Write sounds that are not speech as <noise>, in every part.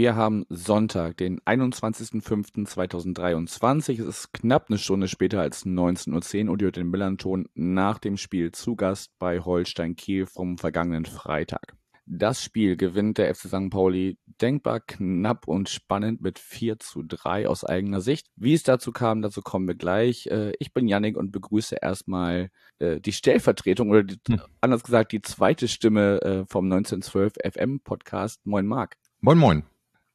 wir haben Sonntag, den 21.05.2023. Es ist knapp eine Stunde später als 19.10 Uhr und ihr hört den Millanton nach dem Spiel zu Gast bei Holstein Kiel vom vergangenen Freitag. Das Spiel gewinnt der FC St. Pauli denkbar knapp und spannend mit 4 zu 3 aus eigener Sicht. Wie es dazu kam, dazu kommen wir gleich. Äh, ich bin Yannick und begrüße erstmal äh, die Stellvertretung oder die, hm. anders gesagt die zweite Stimme äh, vom 1912 FM Podcast. Moin Marc. Moin, moin.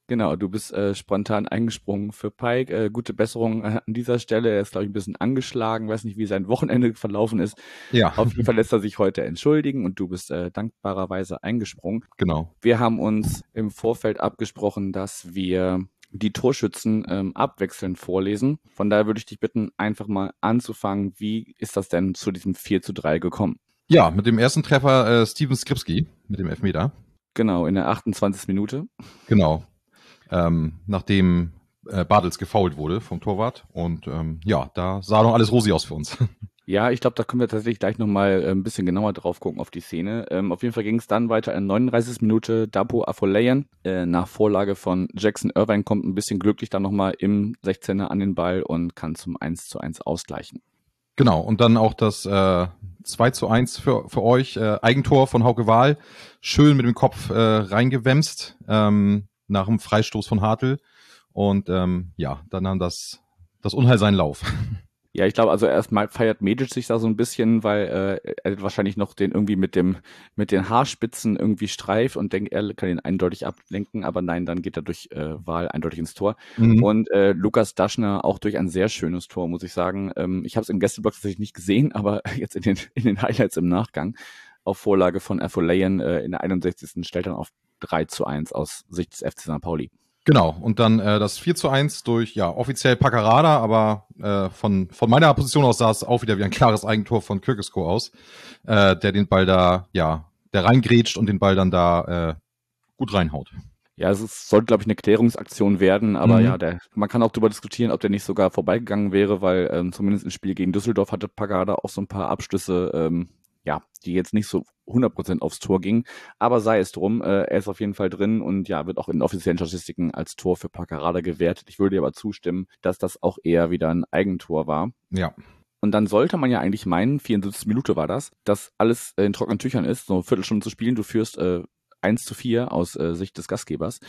Genau, du bist äh, spontan eingesprungen für Pike. Äh, gute Besserung äh, an dieser Stelle. Er ist, glaube ich, ein bisschen angeschlagen. Weiß nicht, wie sein Wochenende verlaufen ist. Ja. Auf jeden Fall lässt er sich heute entschuldigen und du bist äh, dankbarerweise eingesprungen. Genau. Wir haben uns im Vorfeld abgesprochen, dass wir die Torschützen ähm, abwechselnd vorlesen. Von daher würde ich dich bitten, einfach mal anzufangen. Wie ist das denn zu diesem 4 zu 3 gekommen? Ja, mit dem ersten Treffer äh, Steven Skripski mit dem Elfmeter. Genau, in der 28. Minute. Genau. Ähm, nachdem äh, Bartels gefault wurde vom Torwart. Und ähm, ja, da sah noch alles rosig aus für uns. <laughs> Ja, ich glaube, da können wir tatsächlich gleich nochmal äh, ein bisschen genauer drauf gucken auf die Szene. Ähm, auf jeden Fall ging es dann weiter in 39. Minute. Dapo Afolayan äh, nach Vorlage von Jackson Irvine kommt ein bisschen glücklich dann nochmal im 16er an den Ball und kann zum 1 zu 1 ausgleichen. Genau, und dann auch das äh, 2 zu 1 für, für euch, äh, Eigentor von Hauke Wahl, schön mit dem Kopf äh, reingewämst ähm, nach dem Freistoß von Hartl. Und ähm, ja, dann nahm das, das Unheil seinen Lauf. Ja, ich glaube, also erstmal feiert Medic sich da so ein bisschen, weil äh, er wahrscheinlich noch den irgendwie mit dem mit den Haarspitzen irgendwie streift und denkt, er kann ihn eindeutig ablenken, aber nein, dann geht er durch äh, Wahl eindeutig ins Tor. Mhm. Und äh, Lukas Daschner auch durch ein sehr schönes Tor, muss ich sagen. Ähm, ich habe es im Gästeblock tatsächlich nicht gesehen, <laughs> aber jetzt in den in den Highlights im Nachgang auf Vorlage von Afolayan äh, in der 61. stellt dann auf 3 zu 1 aus Sicht des FC St. Pauli. Genau, und dann äh, das 4 zu 1 durch, ja, offiziell Paccarada, aber äh, von, von meiner Position aus sah es auch wieder wie ein klares Eigentor von Kirkesko aus, äh, der den Ball da, ja, der reingrätscht und den Ball dann da äh, gut reinhaut. Ja, es sollte, glaube ich, eine Klärungsaktion werden, aber mhm. ja, der, man kann auch darüber diskutieren, ob der nicht sogar vorbeigegangen wäre, weil ähm, zumindest im Spiel gegen Düsseldorf hatte Pagada auch so ein paar Abschlüsse, ähm, ja, die jetzt nicht so 100% aufs Tor gingen. Aber sei es drum, äh, er ist auf jeden Fall drin und ja, wird auch in offiziellen Statistiken als Tor für Paccarada gewertet. Ich würde dir aber zustimmen, dass das auch eher wieder ein Eigentor war. Ja. Und dann sollte man ja eigentlich meinen, 74 Minute war das, dass alles in trockenen Tüchern ist, so eine Viertelstunde zu spielen. Du führst äh, 1 zu 4 aus äh, Sicht des Gastgebers.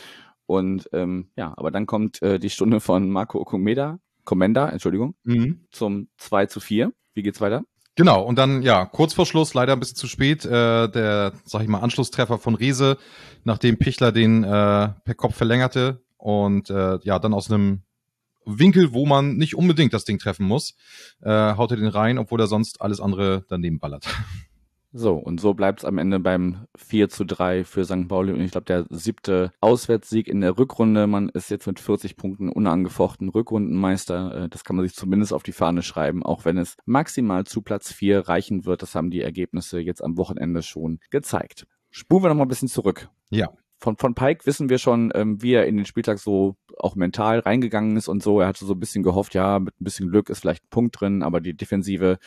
Und ähm, ja, aber dann kommt äh, die Stunde von Marco Okomeda, Comenda, Entschuldigung, mhm. zum 2 zu 4. Wie geht's weiter? Genau, und dann, ja, kurz vor Schluss, leider ein bisschen zu spät, äh, der, sag ich mal, Anschlusstreffer von Riese, nachdem Pichler den äh, per Kopf verlängerte und äh, ja, dann aus einem Winkel, wo man nicht unbedingt das Ding treffen muss, äh, haut er den rein, obwohl er sonst alles andere daneben ballert. <laughs> So, und so bleibt es am Ende beim 4 zu 3 für St. Pauli. Und ich glaube, der siebte Auswärtssieg in der Rückrunde. Man ist jetzt mit 40 Punkten unangefochten Rückrundenmeister. Äh, das kann man sich zumindest auf die Fahne schreiben, auch wenn es maximal zu Platz 4 reichen wird. Das haben die Ergebnisse jetzt am Wochenende schon gezeigt. Spulen wir noch mal ein bisschen zurück. Ja. Von, von Pike wissen wir schon, ähm, wie er in den Spieltag so auch mental reingegangen ist und so. Er hatte so ein bisschen gehofft, ja, mit ein bisschen Glück ist vielleicht ein Punkt drin, aber die Defensive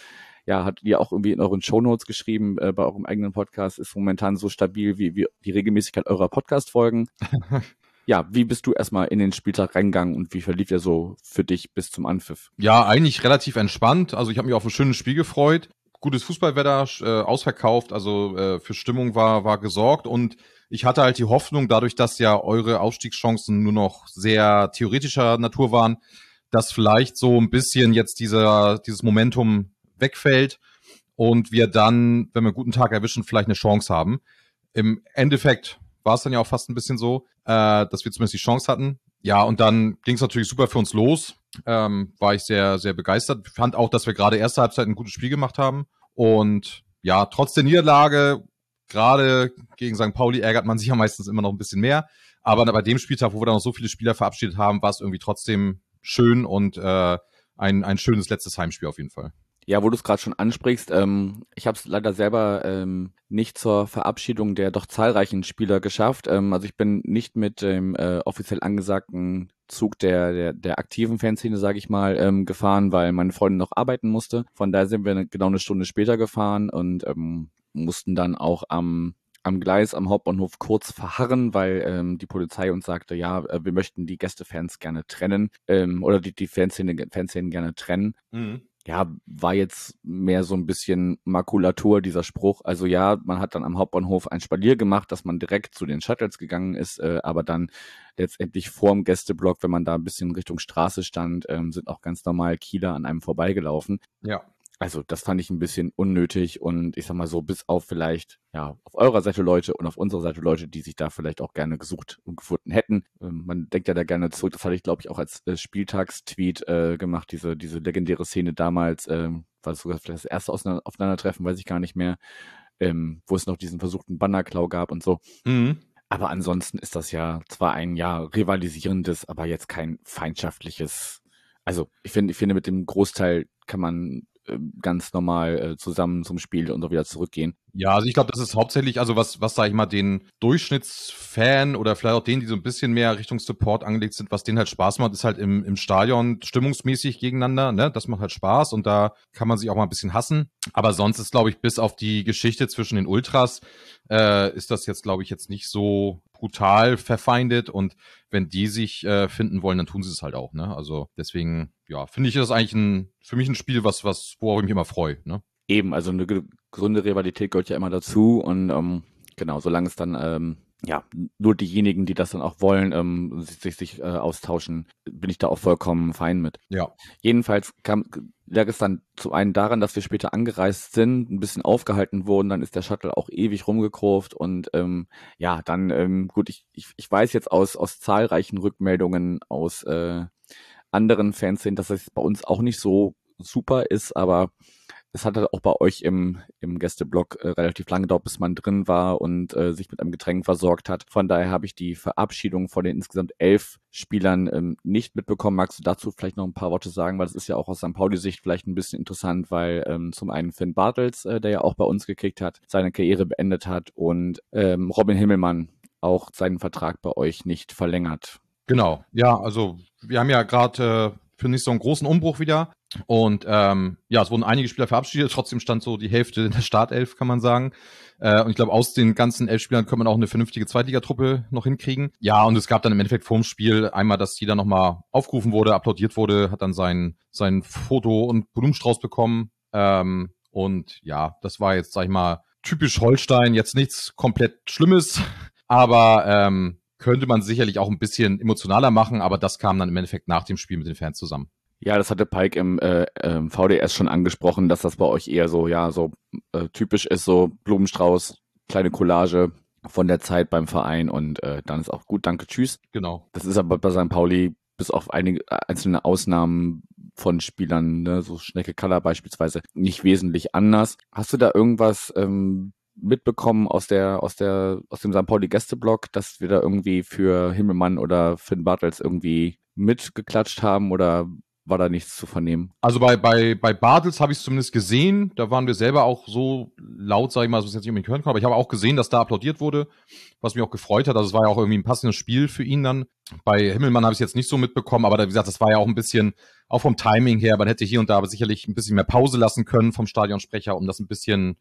ja, hat ihr auch irgendwie in euren Shownotes geschrieben, äh, bei eurem eigenen Podcast, ist momentan so stabil wie, wie die Regelmäßigkeit eurer Podcast-Folgen. <laughs> ja, wie bist du erstmal in den Spieltag reingegangen und wie verlief der so für dich bis zum Anpfiff? Ja, eigentlich relativ entspannt. Also ich habe mich auf ein schönes Spiel gefreut. Gutes Fußballwetter, äh, ausverkauft, also äh, für Stimmung war, war gesorgt und ich hatte halt die Hoffnung, dadurch, dass ja eure Aufstiegschancen nur noch sehr theoretischer Natur waren, dass vielleicht so ein bisschen jetzt dieser, dieses Momentum wegfällt und wir dann, wenn wir einen guten Tag erwischen, vielleicht eine Chance haben. Im Endeffekt war es dann ja auch fast ein bisschen so, äh, dass wir zumindest die Chance hatten. Ja, und dann ging es natürlich super für uns los. Ähm, war ich sehr, sehr begeistert. Fand auch, dass wir gerade erste Halbzeit ein gutes Spiel gemacht haben. Und ja, trotz der Niederlage, gerade gegen St. Pauli ärgert man sich ja meistens immer noch ein bisschen mehr. Aber bei dem Spieltag, wo wir dann noch so viele Spieler verabschiedet haben, war es irgendwie trotzdem schön und äh, ein, ein schönes letztes Heimspiel auf jeden Fall. Ja, wo du es gerade schon ansprichst, ähm, ich habe es leider selber ähm, nicht zur Verabschiedung der doch zahlreichen Spieler geschafft. Ähm, also ich bin nicht mit dem äh, offiziell angesagten Zug der, der, der aktiven Fanszene, sage ich mal, ähm, gefahren, weil meine Freundin noch arbeiten musste. Von daher sind wir genau eine Stunde später gefahren und ähm, mussten dann auch am am Gleis am Hauptbahnhof kurz verharren, weil ähm, die Polizei uns sagte, ja, äh, wir möchten die Gästefans gerne trennen ähm, oder die, die Fanszene, Fanszenen gerne trennen. Mhm ja, war jetzt mehr so ein bisschen Makulatur, dieser Spruch. Also ja, man hat dann am Hauptbahnhof ein Spalier gemacht, dass man direkt zu den Shuttles gegangen ist, äh, aber dann letztendlich vorm Gästeblock, wenn man da ein bisschen Richtung Straße stand, ähm, sind auch ganz normal Kieler an einem vorbeigelaufen. Ja. Also das fand ich ein bisschen unnötig und ich sag mal so, bis auf vielleicht, ja, auf eurer Seite Leute und auf unserer Seite Leute, die sich da vielleicht auch gerne gesucht und gefunden hätten. Ähm, man denkt ja da gerne zurück, das hatte ich, glaube ich, auch als äh, Spieltagstweet äh, gemacht, diese, diese legendäre Szene damals, äh, war es sogar vielleicht das erste Aufeinandertreffen, weiß ich gar nicht mehr, ähm, wo es noch diesen versuchten Bannerklau gab und so. Mhm. Aber ansonsten ist das ja zwar ein ja rivalisierendes, aber jetzt kein feindschaftliches. Also ich finde, ich finde, mit dem Großteil kann man ähm, ganz normal äh, zusammen zum Spiel und so wieder zurückgehen. Ja, also ich glaube, das ist hauptsächlich, also was, was sag ich mal, den Durchschnittsfan oder vielleicht auch denen, die so ein bisschen mehr Richtung Support angelegt sind, was denen halt Spaß macht, ist halt im, im Stadion stimmungsmäßig gegeneinander, ne? Das macht halt Spaß und da kann man sich auch mal ein bisschen hassen. Aber sonst ist, glaube ich, bis auf die Geschichte zwischen den Ultras, äh, ist das jetzt, glaube ich, jetzt nicht so brutal verfeindet und wenn die sich äh, finden wollen, dann tun sie es halt auch. Ne? Also deswegen, ja, finde ich das eigentlich ein, für mich ein Spiel, was, was, worauf ich mich immer freue. Ne? Eben, also eine gesunde Rivalität gehört ja immer dazu und ähm, genau, solange es dann ähm, ja, nur diejenigen, die das dann auch wollen, ähm, sich, sich äh, austauschen, bin ich da auch vollkommen fein mit. Ja. Jedenfalls kam, lag es dann zum einen daran, dass wir später angereist sind, ein bisschen aufgehalten wurden, dann ist der Shuttle auch ewig rumgekurvt und ähm, ja, dann, ähm, gut, ich, ich, ich weiß jetzt aus, aus zahlreichen Rückmeldungen aus äh, anderen Fans sind, dass das bei uns auch nicht so super ist, aber es hat halt auch bei euch im, im Gästeblock äh, relativ lange gedauert, bis man drin war und äh, sich mit einem Getränk versorgt hat. Von daher habe ich die Verabschiedung von den insgesamt elf Spielern ähm, nicht mitbekommen. Magst du dazu vielleicht noch ein paar Worte sagen? Weil das ist ja auch aus St. Pauli-Sicht vielleicht ein bisschen interessant, weil ähm, zum einen Finn Bartels, äh, der ja auch bei uns gekickt hat, seine Karriere beendet hat und ähm, Robin Himmelmann auch seinen Vertrag bei euch nicht verlängert. Genau, ja, also wir haben ja gerade für nicht so einen großen Umbruch wieder. Und ähm, ja, es wurden einige Spieler verabschiedet, trotzdem stand so die Hälfte in der Startelf, kann man sagen. Äh, und ich glaube, aus den ganzen elf Spielern könnte man auch eine vernünftige Zweitligatruppe noch hinkriegen. Ja, und es gab dann im Endeffekt vorm Spiel einmal, dass jeder nochmal aufgerufen wurde, applaudiert wurde, hat dann sein, sein Foto und Blumenstrauß bekommen. Ähm, und ja, das war jetzt, sag ich mal, typisch Holstein, jetzt nichts komplett Schlimmes, aber ähm, könnte man sicherlich auch ein bisschen emotionaler machen, aber das kam dann im Endeffekt nach dem Spiel mit den Fans zusammen. Ja, das hatte Pike im äh, äh, VDS schon angesprochen, dass das bei euch eher so, ja, so äh, typisch ist, so Blumenstrauß, kleine Collage von der Zeit beim Verein und äh, dann ist auch gut, danke, tschüss. Genau. Das ist aber bei St. Pauli bis auf einige äh, einzelne Ausnahmen von Spielern, ne, so Schnecke Kaller beispielsweise, nicht wesentlich anders. Hast du da irgendwas ähm, mitbekommen aus der, aus der, aus dem St. Pauli Gästeblock, dass wir da irgendwie für Himmelmann oder Finn Bartels irgendwie mitgeklatscht haben oder war da nichts zu vernehmen. Also bei, bei, bei Bartels habe ich es zumindest gesehen. Da waren wir selber auch so laut, sage ich mal, dass wir es jetzt nicht unbedingt hören konnten. Aber ich habe auch gesehen, dass da applaudiert wurde, was mich auch gefreut hat. Also es war ja auch irgendwie ein passendes Spiel für ihn dann. Bei Himmelmann habe ich es jetzt nicht so mitbekommen, aber wie gesagt, das war ja auch ein bisschen, auch vom Timing her, man hätte hier und da aber sicherlich ein bisschen mehr Pause lassen können vom Stadionsprecher, um das ein bisschen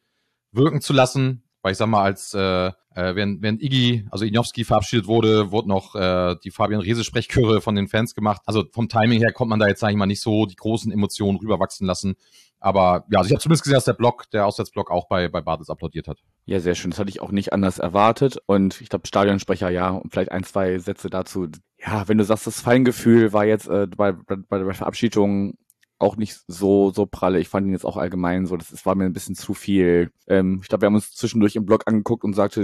wirken zu lassen. Weil ich sag mal, als äh, äh, während, während Iggy, also Ignowski verabschiedet wurde, wurde noch äh, die Fabian Rehse Sprechchöre von den Fans gemacht. Also vom Timing her kommt man da jetzt, sag ich mal, nicht so die großen Emotionen rüberwachsen lassen. Aber ja, also ich habe zumindest gesehen, dass der Block, der Auswärtsblock auch bei, bei Bartels applaudiert hat. Ja, sehr schön. Das hatte ich auch nicht anders erwartet. Und ich glaube, Stadionsprecher, ja, und vielleicht ein, zwei Sätze dazu. Ja, wenn du sagst, das Feingefühl war jetzt äh, bei, bei, bei der Verabschiedung auch nicht so, so pralle. Ich fand ihn jetzt auch allgemein so, das, das war mir ein bisschen zu viel. Ähm, ich glaube, wir haben uns zwischendurch im Blog angeguckt und sagte,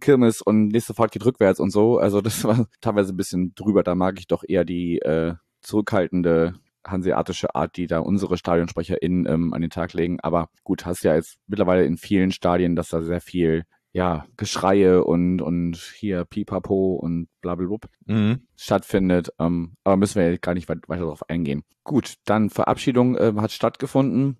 Kirmes und nächste Fahrt geht rückwärts und so. Also das <laughs> war teilweise ein bisschen drüber. Da mag ich doch eher die äh, zurückhaltende hanseatische Art, die da unsere StadionsprecherInnen ähm, an den Tag legen. Aber gut, hast ja jetzt mittlerweile in vielen Stadien, dass da sehr viel ja, Geschreie und, und hier Pipapo und blablabla mhm. stattfindet. Ähm, aber müssen wir gar nicht weiter darauf eingehen. Gut, dann Verabschiedung äh, hat stattgefunden.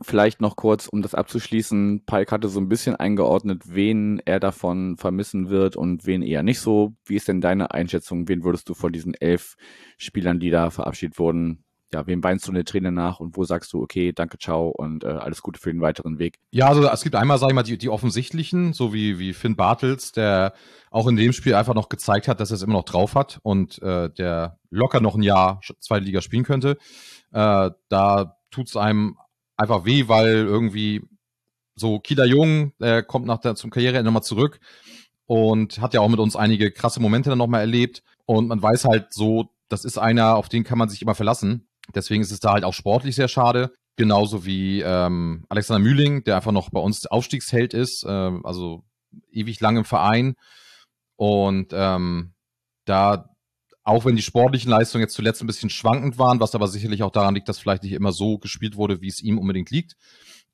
Vielleicht noch kurz, um das abzuschließen. Pike hatte so ein bisschen eingeordnet, wen er davon vermissen wird und wen eher nicht so. Wie ist denn deine Einschätzung? Wen würdest du von diesen elf Spielern, die da verabschiedet wurden, ja, wem weinst du eine Träne nach und wo sagst du, okay, danke, ciao und äh, alles Gute für den weiteren Weg? Ja, also es gibt einmal, sag ich mal, die, die offensichtlichen, so wie, wie Finn Bartels, der auch in dem Spiel einfach noch gezeigt hat, dass er es immer noch drauf hat und äh, der locker noch ein Jahr zweite Liga spielen könnte. Äh, da tut's einem einfach weh, weil irgendwie so Kieler Jung, der kommt nach der, zum Karriereende nochmal zurück und hat ja auch mit uns einige krasse Momente dann nochmal erlebt und man weiß halt so, das ist einer, auf den kann man sich immer verlassen Deswegen ist es da halt auch sportlich sehr schade. Genauso wie ähm, Alexander Mühling, der einfach noch bei uns Aufstiegsheld ist, äh, also ewig lang im Verein. Und ähm, da, auch wenn die sportlichen Leistungen jetzt zuletzt ein bisschen schwankend waren, was aber sicherlich auch daran liegt, dass vielleicht nicht immer so gespielt wurde, wie es ihm unbedingt liegt,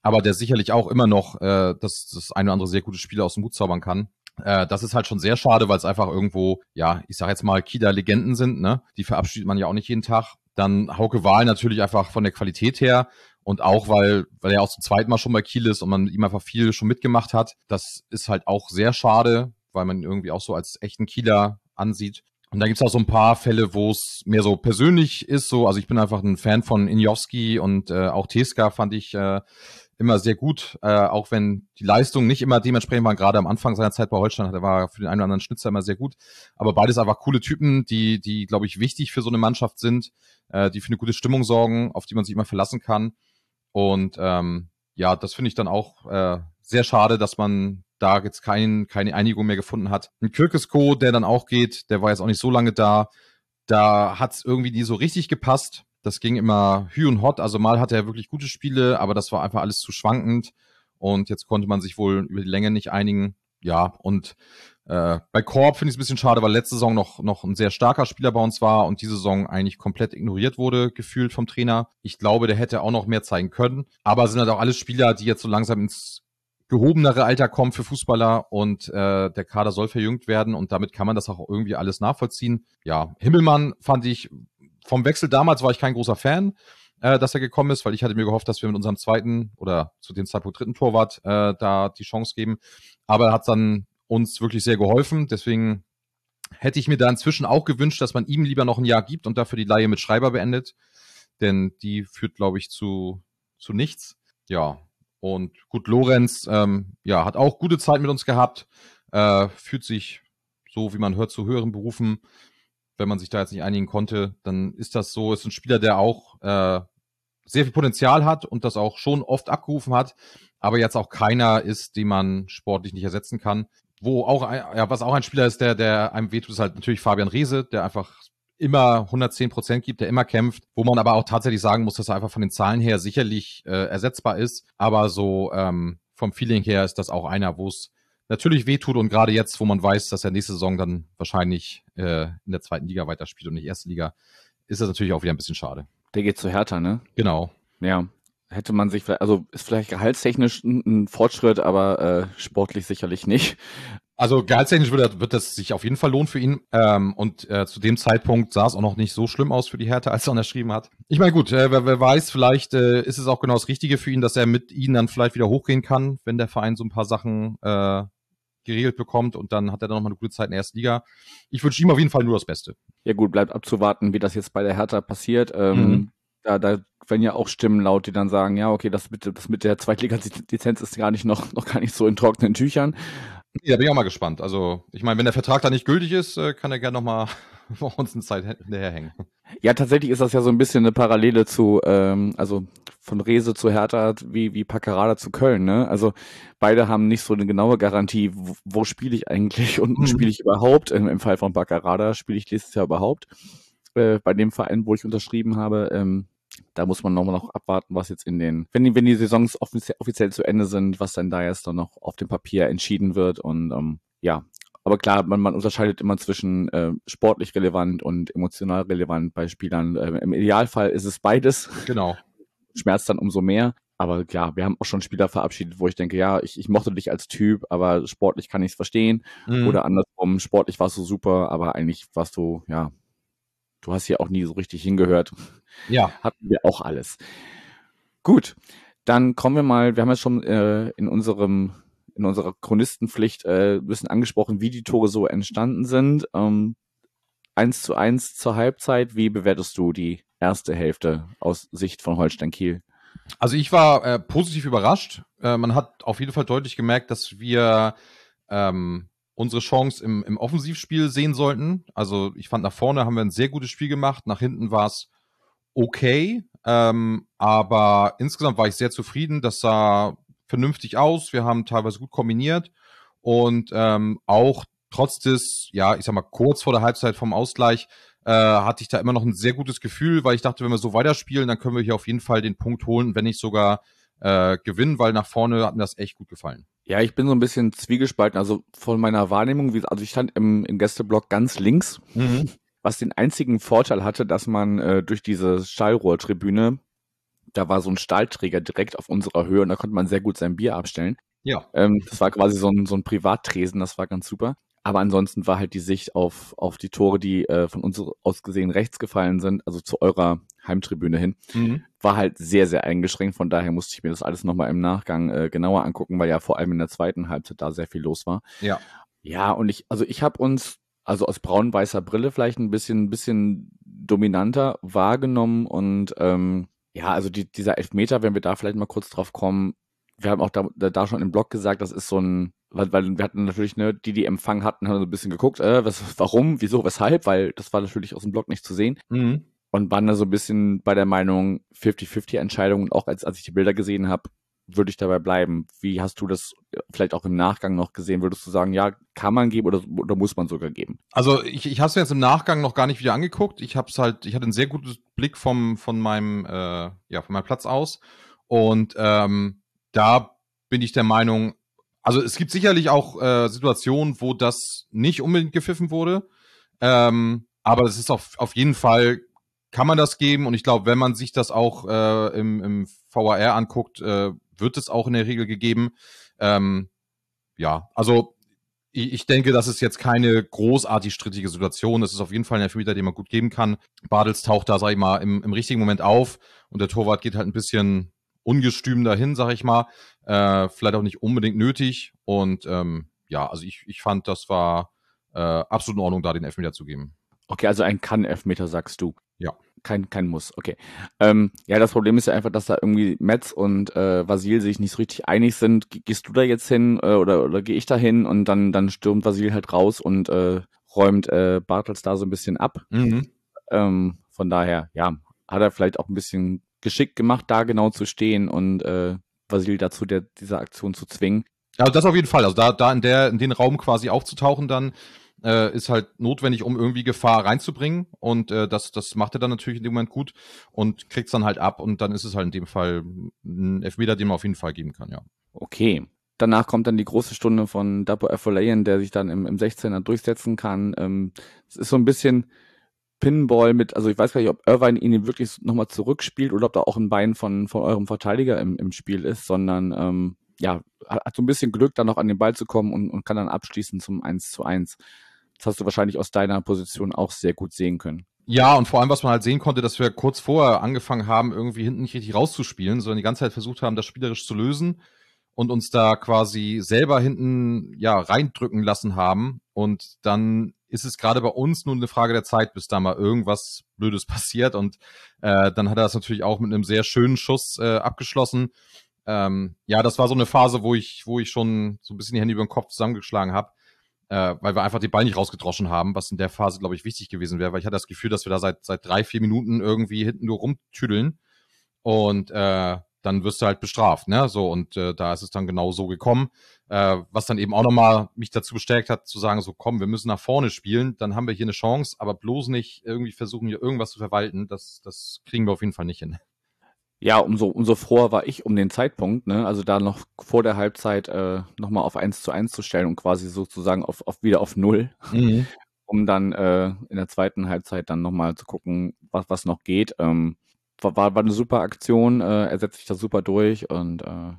aber der sicherlich auch immer noch äh, das, das eine oder andere sehr gute Spiel aus dem Hut zaubern kann. Äh, das ist halt schon sehr schade, weil es einfach irgendwo, ja, ich sag jetzt mal, Kida-Legenden sind, ne? Die verabschiedet man ja auch nicht jeden Tag. Dann Hauke Wahl natürlich einfach von der Qualität her und auch, weil, weil er auch zum zweiten Mal schon bei Kiel ist und man ihm einfach viel schon mitgemacht hat. Das ist halt auch sehr schade, weil man ihn irgendwie auch so als echten Kieler ansieht. Und da gibt's auch so ein paar Fälle, wo es mehr so persönlich ist. So, also ich bin einfach ein Fan von Injowski und äh, auch Teska fand ich äh, immer sehr gut, äh, auch wenn die Leistung nicht immer dementsprechend waren. Gerade am Anfang seiner Zeit bei Holstein der war für den einen oder anderen Schnitzer immer sehr gut. Aber beides einfach coole Typen, die, die glaube ich wichtig für so eine Mannschaft sind, äh, die für eine gute Stimmung sorgen, auf die man sich immer verlassen kann. Und ähm, ja, das finde ich dann auch äh, sehr schade, dass man da jetzt kein, keine Einigung mehr gefunden hat. Ein Kirkesko, der dann auch geht, der war jetzt auch nicht so lange da. Da hat's irgendwie nie so richtig gepasst. Das ging immer hü und hot. Also mal hatte er wirklich gute Spiele, aber das war einfach alles zu schwankend. Und jetzt konnte man sich wohl über die Länge nicht einigen. Ja, und äh, bei Korb finde ich es ein bisschen schade, weil letzte Saison noch, noch ein sehr starker Spieler bei uns war und diese Saison eigentlich komplett ignoriert wurde, gefühlt vom Trainer. Ich glaube, der hätte auch noch mehr zeigen können. Aber sind halt auch alles Spieler, die jetzt so langsam ins gehobenere Alter kommen für Fußballer und äh, der Kader soll verjüngt werden und damit kann man das auch irgendwie alles nachvollziehen. Ja, Himmelmann fand ich vom Wechsel damals war ich kein großer Fan, äh, dass er gekommen ist, weil ich hatte mir gehofft, dass wir mit unserem zweiten oder zu dem Zeitpunkt dritten Torwart äh, da die Chance geben. Aber er hat dann uns wirklich sehr geholfen. Deswegen hätte ich mir da inzwischen auch gewünscht, dass man ihm lieber noch ein Jahr gibt und dafür die Laie mit Schreiber beendet. Denn die führt, glaube ich, zu, zu nichts. Ja. Und gut, Lorenz, ähm, ja, hat auch gute Zeit mit uns gehabt, äh, fühlt sich so, wie man hört, zu höheren Berufen wenn man sich da jetzt nicht einigen konnte, dann ist das so, ist ein Spieler, der auch äh, sehr viel Potenzial hat und das auch schon oft abgerufen hat, aber jetzt auch keiner ist, den man sportlich nicht ersetzen kann. Wo auch, ja, was auch ein Spieler ist, der, der einem wehtut, ist halt natürlich Fabian Reese, der einfach immer 110 Prozent gibt, der immer kämpft, wo man aber auch tatsächlich sagen muss, dass er einfach von den Zahlen her sicherlich äh, ersetzbar ist, aber so ähm, vom Feeling her ist das auch einer, wo es natürlich wehtut und gerade jetzt, wo man weiß, dass er nächste Saison dann wahrscheinlich äh, in der zweiten Liga weiterspielt und nicht erste Liga, ist das natürlich auch wieder ein bisschen schade. Der geht zu Hertha, ne? Genau. Ja. Hätte man sich vielleicht, also ist vielleicht gehaltstechnisch ein, ein Fortschritt, aber äh, sportlich sicherlich nicht. Also gehaltstechnisch wird, wird das sich auf jeden Fall lohnen für ihn. Ähm, und äh, zu dem Zeitpunkt sah es auch noch nicht so schlimm aus für die Hertha, <laughs> als er unterschrieben hat. Ich meine, gut, äh, wer, wer weiß, vielleicht äh, ist es auch genau das Richtige für ihn, dass er mit ihnen dann vielleicht wieder hochgehen kann, wenn der Verein so ein paar Sachen äh, geregelt bekommt und dann hat er dann nochmal eine gute Zeit in der ersten Liga. Ich wünsche ihm auf jeden Fall nur das Beste. Ja gut, bleibt abzuwarten, wie das jetzt bei der Hertha passiert. Ähm, mhm. da, da werden ja auch Stimmen laut, die dann sagen, ja, okay, das mit, das mit der Zweitliga-Lizenz ist gar nicht noch, noch gar nicht so in trockenen Tüchern. Ja, bin ich auch mal gespannt. Also, ich meine, wenn der Vertrag da nicht gültig ist, äh, kann er gerne nochmal vor <laughs> uns eine Zeit hinterherhängen. Ja, tatsächlich ist das ja so ein bisschen eine Parallele zu, ähm, also von Rese zu Hertha wie, wie Paccarada zu Köln, ne? Also beide haben nicht so eine genaue Garantie, wo, wo spiele ich eigentlich und mhm. spiele ich überhaupt? Im, Im Fall von Paccarada spiele ich nächstes Jahr überhaupt. Äh, bei dem Verein, wo ich unterschrieben habe, ähm, da muss man nochmal noch abwarten, was jetzt in den, wenn die, wenn die Saisons offiziell, offiziell zu Ende sind, was dann da jetzt dann noch auf dem Papier entschieden wird. Und ähm, ja, aber klar, man, man unterscheidet immer zwischen äh, sportlich relevant und emotional relevant bei Spielern. Äh, Im Idealfall ist es beides. Genau. <laughs> Schmerzt dann umso mehr. aber ja, wir haben auch schon Spieler verabschiedet, wo ich denke, ja, ich, ich mochte dich als Typ, aber sportlich kann ich es verstehen. Mhm. Oder andersrum, sportlich warst du super, aber eigentlich warst du, ja, du hast hier auch nie so richtig hingehört. Ja. <laughs> Hatten wir auch alles. Gut, dann kommen wir mal, wir haben ja schon äh, in unserem in unserer Chronistenpflicht äh, ein bisschen angesprochen, wie die Tore so entstanden sind. Ähm, 1 zu 1 zur Halbzeit. Wie bewertest du die erste Hälfte aus Sicht von Holstein Kiel? Also ich war äh, positiv überrascht. Äh, man hat auf jeden Fall deutlich gemerkt, dass wir ähm, unsere Chance im, im Offensivspiel sehen sollten. Also ich fand nach vorne haben wir ein sehr gutes Spiel gemacht. Nach hinten war es okay. Ähm, aber insgesamt war ich sehr zufrieden. Das sah vernünftig aus. Wir haben teilweise gut kombiniert. Und ähm, auch trotz des, ja, ich sag mal, kurz vor der Halbzeit vom Ausgleich, äh, hatte ich da immer noch ein sehr gutes Gefühl, weil ich dachte, wenn wir so weiterspielen, dann können wir hier auf jeden Fall den Punkt holen, wenn nicht sogar äh, gewinnen, weil nach vorne hat mir das echt gut gefallen. Ja, ich bin so ein bisschen zwiegespalten. Also von meiner Wahrnehmung, wie, also ich stand im, im Gästeblock ganz links, mhm. was den einzigen Vorteil hatte, dass man äh, durch diese Schallrohrtribüne, da war so ein Stahlträger direkt auf unserer Höhe und da konnte man sehr gut sein Bier abstellen. Ja. Ähm, das war quasi so ein, so ein Privattresen, das war ganz super. Aber ansonsten war halt die Sicht auf, auf die Tore, die äh, von uns aus gesehen rechts gefallen sind, also zu eurer Heimtribüne hin, mhm. war halt sehr, sehr eingeschränkt. Von daher musste ich mir das alles nochmal im Nachgang äh, genauer angucken, weil ja vor allem in der zweiten Halbzeit da sehr viel los war. Ja. Ja, und ich, also ich habe uns, also aus braun-weißer Brille vielleicht ein bisschen, bisschen dominanter wahrgenommen und ähm, ja, also die, dieser Elfmeter, wenn wir da vielleicht mal kurz drauf kommen, wir haben auch da, da schon im Blog gesagt, das ist so ein, weil, weil wir hatten natürlich, ne, die, die Empfang hatten, haben so ein bisschen geguckt, äh, was, warum, wieso, weshalb, weil das war natürlich aus dem Blog nicht zu sehen. Mhm. Und waren da so ein bisschen bei der Meinung 50-50 Entscheidungen. auch als, als ich die Bilder gesehen habe, würde ich dabei bleiben. Wie hast du das vielleicht auch im Nachgang noch gesehen? Würdest du sagen, ja, kann man geben oder, oder muss man sogar geben? Also ich, ich habe es jetzt im Nachgang noch gar nicht wieder angeguckt. Ich habe es halt, ich hatte einen sehr guten Blick vom, von meinem, äh, ja, von meinem Platz aus. Und ähm, da bin ich der Meinung, also es gibt sicherlich auch äh, Situationen, wo das nicht unbedingt gepfiffen wurde. Ähm, aber es ist auf, auf jeden Fall, kann man das geben. Und ich glaube, wenn man sich das auch äh, im, im VAR anguckt, äh, wird es auch in der Regel gegeben. Ähm, ja, also ich, ich denke, das ist jetzt keine großartig strittige Situation. Das ist auf jeden Fall ein Elfmeter, den man gut geben kann. Badels taucht da, sag ich mal, im, im richtigen Moment auf und der Torwart geht halt ein bisschen ungestüm dahin, sag ich mal. Äh, vielleicht auch nicht unbedingt nötig. Und ähm, ja, also ich, ich fand, das war äh, absolut in Ordnung, da den Elfmeter zu geben. Okay, also ein Kann-Elfmeter, sagst du. Ja. Kein, kein Muss, okay. Ähm, ja, das Problem ist ja einfach, dass da irgendwie Metz und äh, Vasil sich nicht so richtig einig sind. Gehst du da jetzt hin äh, oder, oder gehe ich da hin und dann, dann stürmt Vasil halt raus und äh, räumt äh, Bartels da so ein bisschen ab. Mhm. Ähm, von daher, ja, hat er vielleicht auch ein bisschen geschickt gemacht, da genau zu stehen und äh, Vasil dazu, der, diese Aktion zu zwingen. Also das auf jeden Fall. Also da, da in der, in den Raum quasi aufzutauchen dann, äh, ist halt notwendig, um irgendwie Gefahr reinzubringen. Und äh, das, das macht er dann natürlich in dem Moment gut und kriegt es dann halt ab. Und dann ist es halt in dem Fall ein Elfmeter, den man auf jeden Fall geben kann, ja. Okay. Danach kommt dann die große Stunde von Dapo Afolayan, der sich dann im, im 16er durchsetzen kann. Ähm, es ist so ein bisschen, Pinball mit, also ich weiß gar nicht, ob Irvine ihn wirklich nochmal zurückspielt oder ob da auch ein Bein von, von eurem Verteidiger im, im Spiel ist, sondern ähm, ja, hat so ein bisschen Glück, dann noch an den Ball zu kommen und, und kann dann abschließen zum 1 zu 1. Das hast du wahrscheinlich aus deiner Position auch sehr gut sehen können. Ja, und vor allem, was man halt sehen konnte, dass wir kurz vorher angefangen haben, irgendwie hinten nicht richtig rauszuspielen, sondern die ganze Zeit versucht haben, das spielerisch zu lösen und uns da quasi selber hinten ja reindrücken lassen haben. Und dann ist es gerade bei uns nur eine Frage der Zeit, bis da mal irgendwas Blödes <laughs> passiert. Und äh, dann hat er das natürlich auch mit einem sehr schönen Schuss äh, abgeschlossen. Ähm, ja, das war so eine Phase, wo ich, wo ich schon so ein bisschen die Hände über den Kopf zusammengeschlagen habe, äh, weil wir einfach den Ball nicht rausgedroschen haben, was in der Phase, glaube ich, wichtig gewesen wäre, weil ich hatte das Gefühl, dass wir da seit, seit drei, vier Minuten irgendwie hinten nur rumtüdeln. Und äh, dann wirst du halt bestraft, ne? So, und äh, da ist es dann genau so gekommen. Äh, was dann eben auch nochmal mich dazu bestärkt hat, zu sagen, so komm, wir müssen nach vorne spielen, dann haben wir hier eine Chance, aber bloß nicht irgendwie versuchen, hier irgendwas zu verwalten. Das, das kriegen wir auf jeden Fall nicht hin. Ja, umso, umso froher war ich um den Zeitpunkt, ne? Also da noch vor der Halbzeit äh, nochmal auf 1 zu 1 zu stellen und quasi sozusagen auf, auf wieder auf Null. Mhm. um dann äh, in der zweiten Halbzeit dann nochmal zu gucken, was, was noch geht. Ähm, war, war eine super Aktion. Äh, er setzt sich da super durch und äh,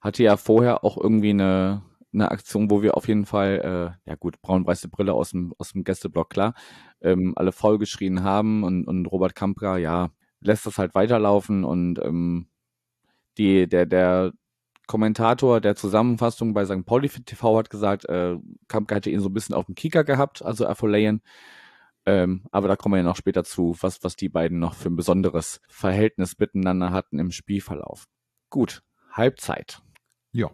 hatte ja vorher auch irgendwie eine, eine Aktion, wo wir auf jeden Fall, äh, ja gut, braun-weiße Brille aus dem, aus dem Gästeblock, klar, ähm, alle voll geschrien haben und, und Robert Kampra, ja, lässt das halt weiterlaufen und ähm, die, der, der Kommentator der Zusammenfassung bei St. Pauli TV hat gesagt, äh, Kampka hätte ihn so ein bisschen auf dem Kieker gehabt, also Afolayan. Ähm, aber da kommen wir ja noch später zu, was, was die beiden noch für ein besonderes Verhältnis miteinander hatten im Spielverlauf. Gut, Halbzeit. Ja.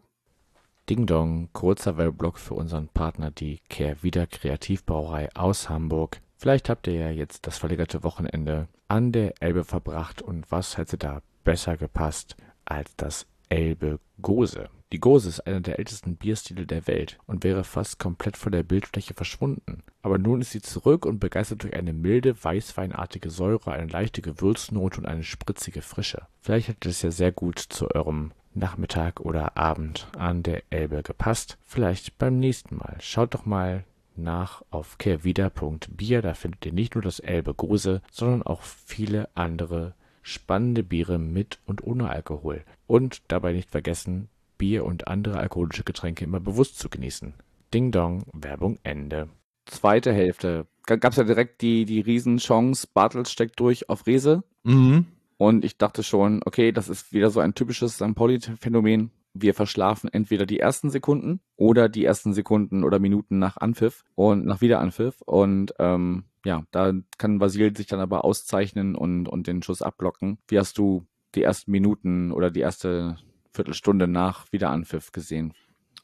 Ding Dong, kurzer Werbeblock für unseren Partner, die Kehrwieder Kreativbrauerei aus Hamburg. Vielleicht habt ihr ja jetzt das verlegerte Wochenende an der Elbe verbracht und was hätte da besser gepasst als das Elbe Gose. Die Gose ist einer der ältesten Bierstile der Welt und wäre fast komplett von der Bildfläche verschwunden. Aber nun ist sie zurück und begeistert durch eine milde, weißweinartige Säure, eine leichte Gewürznote und eine spritzige Frische. Vielleicht hätte es ja sehr gut zu eurem Nachmittag oder Abend an der Elbe gepasst. Vielleicht beim nächsten Mal. Schaut doch mal nach auf kehrwieder.bier. Da findet ihr nicht nur das Elbe Gose, sondern auch viele andere spannende Biere mit und ohne Alkohol. Und dabei nicht vergessen, Bier und andere alkoholische Getränke immer bewusst zu genießen. Ding Dong, Werbung Ende. Zweite Hälfte. Gab es ja direkt die, die Riesenchance, Bartels steckt durch auf Rese. Mhm. Und ich dachte schon, okay, das ist wieder so ein typisches St. Pauli-Phänomen. Wir verschlafen entweder die ersten Sekunden oder die ersten Sekunden oder Minuten nach Anpfiff und nach Wiederanpfiff. Und ähm, ja, da kann Vasil sich dann aber auszeichnen und, und den Schuss abblocken. Wie hast du die ersten Minuten oder die erste Viertelstunde nach Wiederanpfiff gesehen?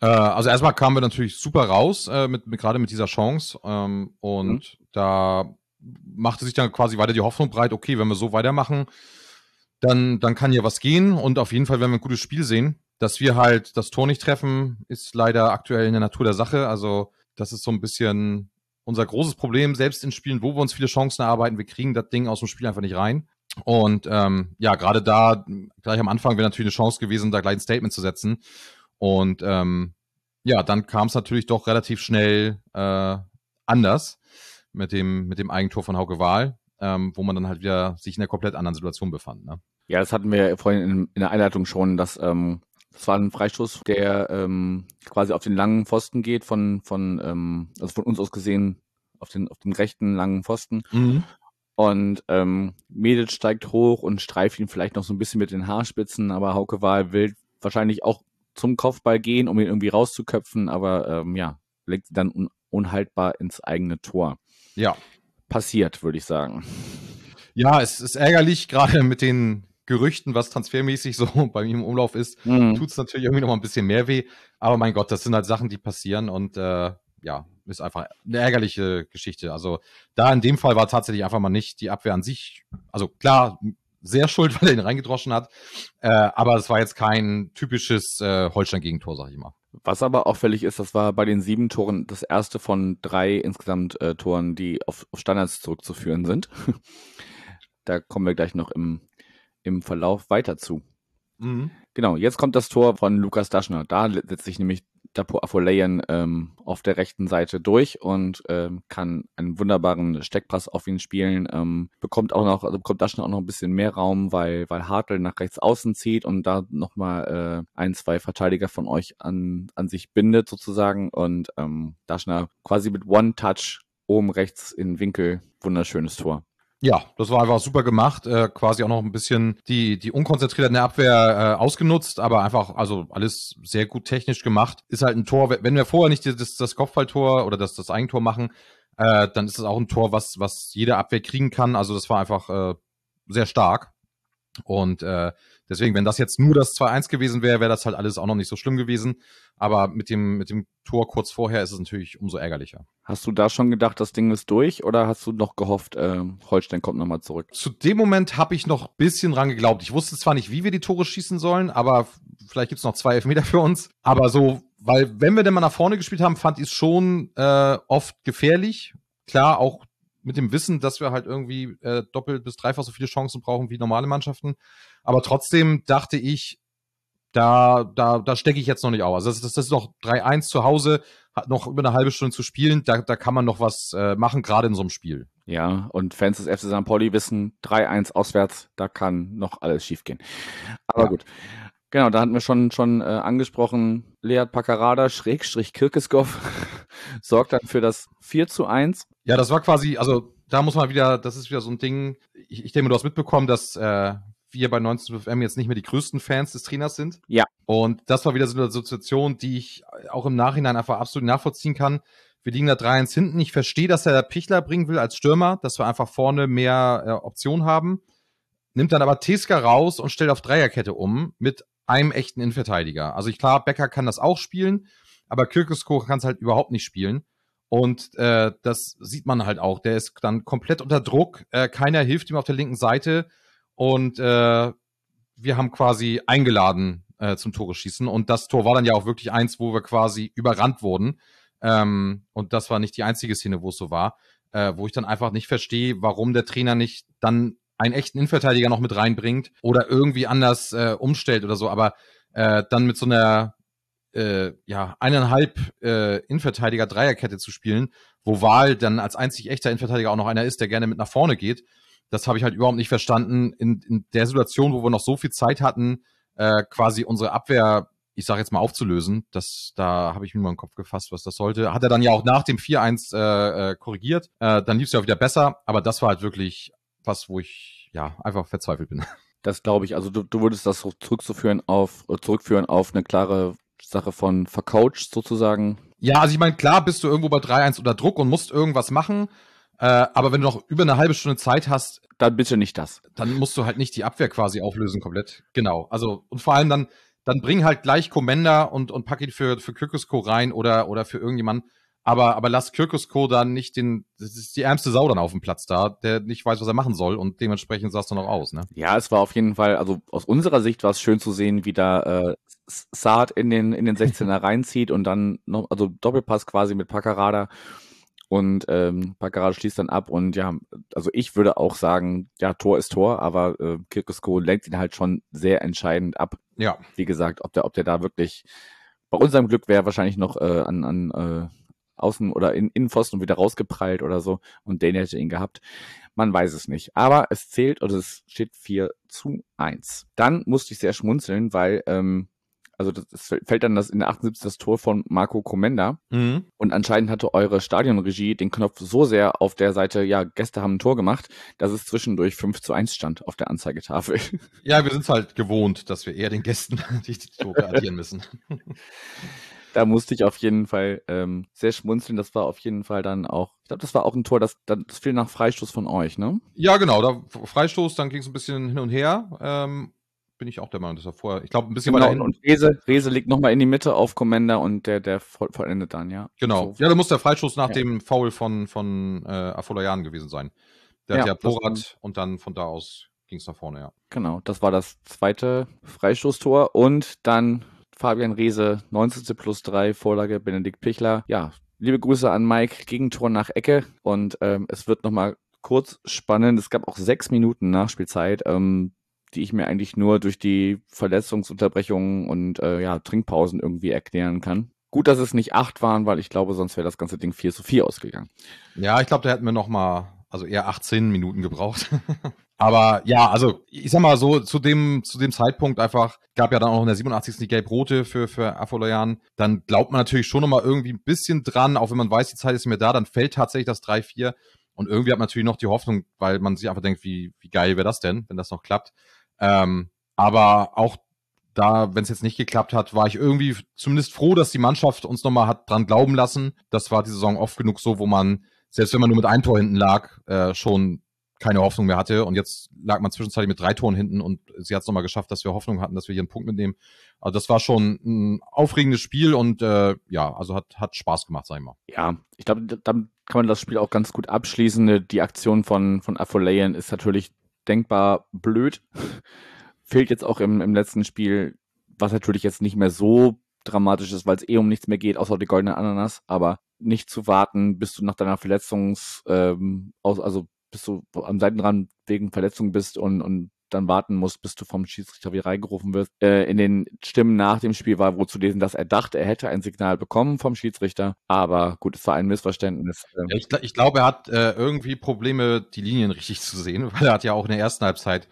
Äh, also erstmal kamen wir natürlich super raus, äh, mit, mit, gerade mit dieser Chance. Ähm, und mhm. da machte sich dann quasi weiter die Hoffnung breit, okay, wenn wir so weitermachen, dann, dann kann hier was gehen. Und auf jeden Fall werden wir ein gutes Spiel sehen. Dass wir halt das Tor nicht treffen, ist leider aktuell in der Natur der Sache. Also das ist so ein bisschen unser großes Problem, selbst in Spielen, wo wir uns viele Chancen erarbeiten, wir kriegen das Ding aus dem Spiel einfach nicht rein. Und ähm, ja, gerade da, gleich am Anfang wäre natürlich eine Chance gewesen, da gleich ein Statement zu setzen. Und ähm, ja, dann kam es natürlich doch relativ schnell äh, anders mit dem, mit dem Eigentor von Hauke Wahl, ähm, wo man dann halt wieder sich in einer komplett anderen Situation befand. Ne? Ja, das hatten wir vorhin in, in der Einleitung schon, dass ähm, das war ein Freistoß, der ähm, quasi auf den langen Pfosten geht, von, von, ähm, also von uns aus gesehen, auf den, auf den rechten langen Pfosten. Mhm. Und ähm, Medic steigt hoch und streift ihn vielleicht noch so ein bisschen mit den Haarspitzen, aber Hauke Wahl will wahrscheinlich auch zum Kopfball gehen, um ihn irgendwie rauszuköpfen, aber ähm, ja, legt dann un unhaltbar ins eigene Tor. Ja. Passiert, würde ich sagen. Ja, es ist ärgerlich, <laughs> gerade mit den Gerüchten, was transfermäßig so <laughs> bei mir im Umlauf ist, mhm. tut es natürlich irgendwie noch mal ein bisschen mehr weh. Aber mein Gott, das sind halt Sachen, die passieren und äh, ja, ist einfach eine ärgerliche Geschichte. Also da in dem Fall war tatsächlich einfach mal nicht die Abwehr an sich, also klar, sehr schuld, <laughs> weil er ihn reingedroschen hat, äh, aber es war jetzt kein typisches äh, Holstein-Gegentor, sag ich mal. Was aber auffällig ist, das war bei den sieben Toren das erste von drei insgesamt äh, Toren, die auf, auf Standards zurückzuführen sind. <laughs> da kommen wir gleich noch im im Verlauf weiter zu. Mhm. Genau, jetzt kommt das Tor von Lukas Daschner. Da setzt sich nämlich Dapo Afolayan ähm, auf der rechten Seite durch und ähm, kann einen wunderbaren Steckpass auf ihn spielen. Ähm, bekommt auch noch, also bekommt Daschner auch noch ein bisschen mehr Raum, weil, weil Hartl nach rechts außen zieht und da nochmal äh, ein, zwei Verteidiger von euch an, an sich bindet sozusagen und ähm, Daschner quasi mit One-Touch oben rechts in Winkel. Wunderschönes Tor. Ja, das war einfach super gemacht. Äh, quasi auch noch ein bisschen die, die Unkonzentriertheit in der Abwehr äh, ausgenutzt, aber einfach, also alles sehr gut technisch gemacht. Ist halt ein Tor, wenn wir vorher nicht das, das Kopfballtor oder das, das Eigentor machen, äh, dann ist es auch ein Tor, was, was jede Abwehr kriegen kann. Also das war einfach äh, sehr stark. Und äh, deswegen, wenn das jetzt nur das 2-1 gewesen wäre, wäre das halt alles auch noch nicht so schlimm gewesen. Aber mit dem, mit dem Tor kurz vorher ist es natürlich umso ärgerlicher. Hast du da schon gedacht, das Ding ist durch oder hast du noch gehofft, äh, Holstein kommt nochmal zurück? Zu dem Moment habe ich noch ein bisschen dran geglaubt. Ich wusste zwar nicht, wie wir die Tore schießen sollen, aber vielleicht gibt's noch zwei Elfmeter für uns. Aber so, weil wenn wir denn mal nach vorne gespielt haben, fand ich es schon äh, oft gefährlich. Klar, auch mit dem Wissen, dass wir halt irgendwie äh, doppelt bis dreifach so viele Chancen brauchen wie normale Mannschaften. Aber trotzdem dachte ich, da, da, da stecke ich jetzt noch nicht auf. Also das, das, das ist noch 3-1 zu Hause, hat noch über eine halbe Stunde zu spielen, da, da kann man noch was äh, machen, gerade in so einem Spiel. Ja, und Fans des FC St. Pauli wissen, 3-1 auswärts, da kann noch alles schiefgehen. Aber Ja. gut. Genau, da hatten wir schon, schon äh, angesprochen, Lead Paccarada, Schrägstrich Kirkeskov, <laughs> sorgt dann für das 4 zu 1. Ja, das war quasi, also da muss man wieder, das ist wieder so ein Ding. Ich, ich denke, du hast mitbekommen, dass äh, wir bei 19FM jetzt nicht mehr die größten Fans des Trainers sind. Ja. Und das war wieder so eine Situation, die ich auch im Nachhinein einfach absolut nachvollziehen kann. Wir liegen da 3-1 hinten. Ich verstehe, dass er Pichler bringen will als Stürmer, dass wir einfach vorne mehr äh, Optionen haben. Nimmt dann aber Teska raus und stellt auf Dreierkette um mit einem echten Innenverteidiger. Also ich klar, Becker kann das auch spielen, aber Kirkesko kann es halt überhaupt nicht spielen. Und äh, das sieht man halt auch. Der ist dann komplett unter Druck. Äh, keiner hilft ihm auf der linken Seite. Und äh, wir haben quasi eingeladen äh, zum Tore schießen. Und das Tor war dann ja auch wirklich eins, wo wir quasi überrannt wurden. Ähm, und das war nicht die einzige Szene, wo es so war. Äh, wo ich dann einfach nicht verstehe, warum der Trainer nicht dann einen echten Innenverteidiger noch mit reinbringt oder irgendwie anders äh, umstellt oder so. Aber äh, dann mit so einer äh, ja, eineinhalb äh, Innenverteidiger Dreierkette zu spielen, wo Wahl dann als einzig echter Innenverteidiger auch noch einer ist, der gerne mit nach vorne geht. Das habe ich halt überhaupt nicht verstanden. In, in der Situation, wo wir noch so viel Zeit hatten, äh, quasi unsere Abwehr, ich sage jetzt mal, aufzulösen, das, da habe ich mir mal den Kopf gefasst, was das sollte. Hat er dann ja auch nach dem 4-1 äh, äh, korrigiert. Äh, dann lief es ja auch wieder besser, aber das war halt wirklich was, wo ich ja einfach verzweifelt bin. <laughs> Das glaube ich. Also du, du würdest das zurückzuführen auf, äh, zurückführen auf eine klare Sache von vercoacht sozusagen. Ja, also ich meine, klar bist du irgendwo bei 3-1 unter Druck und musst irgendwas machen. Äh, aber wenn du noch über eine halbe Stunde Zeit hast, Dann bitte nicht das. dann musst du halt nicht die Abwehr quasi auflösen komplett. Genau. Also, und vor allem dann, dann bring halt gleich Commander und, und pack ihn für, für Kirkusko rein oder, oder für irgendjemanden. Aber, aber lass Kirkusko dann nicht den, das ist die ärmste Sau dann auf dem Platz da, der nicht weiß, was er machen soll und dementsprechend sah es dann auch aus, ne? Ja, es war auf jeden Fall, also aus unserer Sicht war es schön zu sehen, wie da äh, Saad in den, in den 16er <laughs> reinzieht und dann noch, also Doppelpass quasi mit Paccarada und ähm, Paccarada schließt dann ab und ja, also ich würde auch sagen, ja, Tor ist Tor, aber äh, Kirkusko lenkt ihn halt schon sehr entscheidend ab. Ja. Wie gesagt, ob der, ob der da wirklich, bei unserem Glück wäre wahrscheinlich noch äh, an, an äh, Außen- oder in Innenpfosten wieder rausgeprallt oder so und Dane hätte ihn gehabt. Man weiß es nicht. Aber es zählt und es steht 4 zu 1. Dann musste ich sehr schmunzeln, weil, ähm, also das, es fällt dann das in der 78 das Tor von Marco Comenda Mhm. und anscheinend hatte eure Stadionregie den Knopf so sehr auf der Seite, ja, Gäste haben ein Tor gemacht, dass es zwischendurch 5 zu 1 stand auf der Anzeigetafel. <laughs> Ja, wir sind halt gewohnt, dass wir eher den Gästen <laughs> die die Tore addieren müssen. <laughs> da musste ich auf jeden Fall ähm, sehr schmunzeln. Das war auf jeden Fall dann auch, ich glaube, das war auch ein Tor, das, das fiel nach Freistoß von euch, ne? Ja, genau, da Freistoß, dann ging es ein bisschen hin und her. Ähm, bin ich auch der Meinung, dass er vorher, ich glaube, ein bisschen Genau, weiter und, Rese, Rese liegt nochmal in die Mitte auf Commander und der, der voll, vollendet dann, ja. Genau. So. Ja, da muss der Freistoß nach Ja. dem Foul von, von äh, Afolayan gewesen sein. Der hat Ja, ja das Porat und dann von da aus ging es nach vorne, ja. Genau, das war das zweite Freistoßtor und dann Fabian Reese, 19. plus 3, Vorlage Benedikt Pichler. Ja, liebe Grüße an Mike, Gegentor nach Ecke und ähm, es wird nochmal kurz spannend. Es gab auch sechs Minuten Nachspielzeit, ähm, die ich mir eigentlich nur durch die Verletzungsunterbrechungen und äh, ja, Trinkpausen irgendwie erklären kann. Gut, dass es nicht acht waren, weil ich glaube, sonst wäre das ganze Ding 4 zu 4 ausgegangen. Ja, ich glaube, da hätten wir noch mal, also eher 18 Minuten gebraucht. <laughs> Aber ja, also ich sag mal so, zu dem, zu dem Zeitpunkt einfach, gab ja dann auch in der 87. die Gelb-Rote für, für Afolayan. Dann glaubt man natürlich schon noch mal irgendwie ein bisschen dran, auch wenn man weiß, die Zeit ist mehr da, dann fällt tatsächlich das 3-4. Und irgendwie hat man natürlich noch die Hoffnung, weil man sich einfach denkt, wie, wie geil wäre das denn, wenn das noch klappt. Ähm, aber auch da, wenn es jetzt nicht geklappt hat, war ich irgendwie zumindest froh, dass die Mannschaft uns nochmal hat dran glauben lassen. Das war die Saison oft genug so, wo man, selbst wenn man nur mit einem Tor hinten lag, äh, schon keine Hoffnung mehr hatte. Und jetzt lag man zwischenzeitlich mit drei Toren hinten und sie hat es nochmal geschafft, dass wir Hoffnung hatten, dass wir hier einen Punkt mitnehmen. Also das war schon ein aufregendes Spiel und äh, ja, also hat, hat Spaß gemacht, sag ich mal. Ja, ich glaube, dann kann man das Spiel auch ganz gut abschließen. Die Aktion von, von Afolayan ist natürlich denkbar blöd. <laughs> Fehlt jetzt auch im, im letzten Spiel, was natürlich jetzt nicht mehr so dramatisch ist, weil es eh um nichts mehr geht, außer die goldene Ananas, aber nicht zu warten, bis du nach deiner Verletzungs, ähm, aus, also bis du am Seitenrand wegen Verletzung bist und, und dann warten musst, bis du vom Schiedsrichter wieder reingerufen wirst. Äh, in den Stimmen nach dem Spiel war wohl zu lesen, dass er dachte, er hätte ein Signal bekommen vom Schiedsrichter. Aber gut, es war ein Missverständnis. Ja, ich, ich glaube, er hat äh, irgendwie Probleme, die Linien richtig zu sehen, <laughs> weil er hat ja auch in der ersten Halbzeit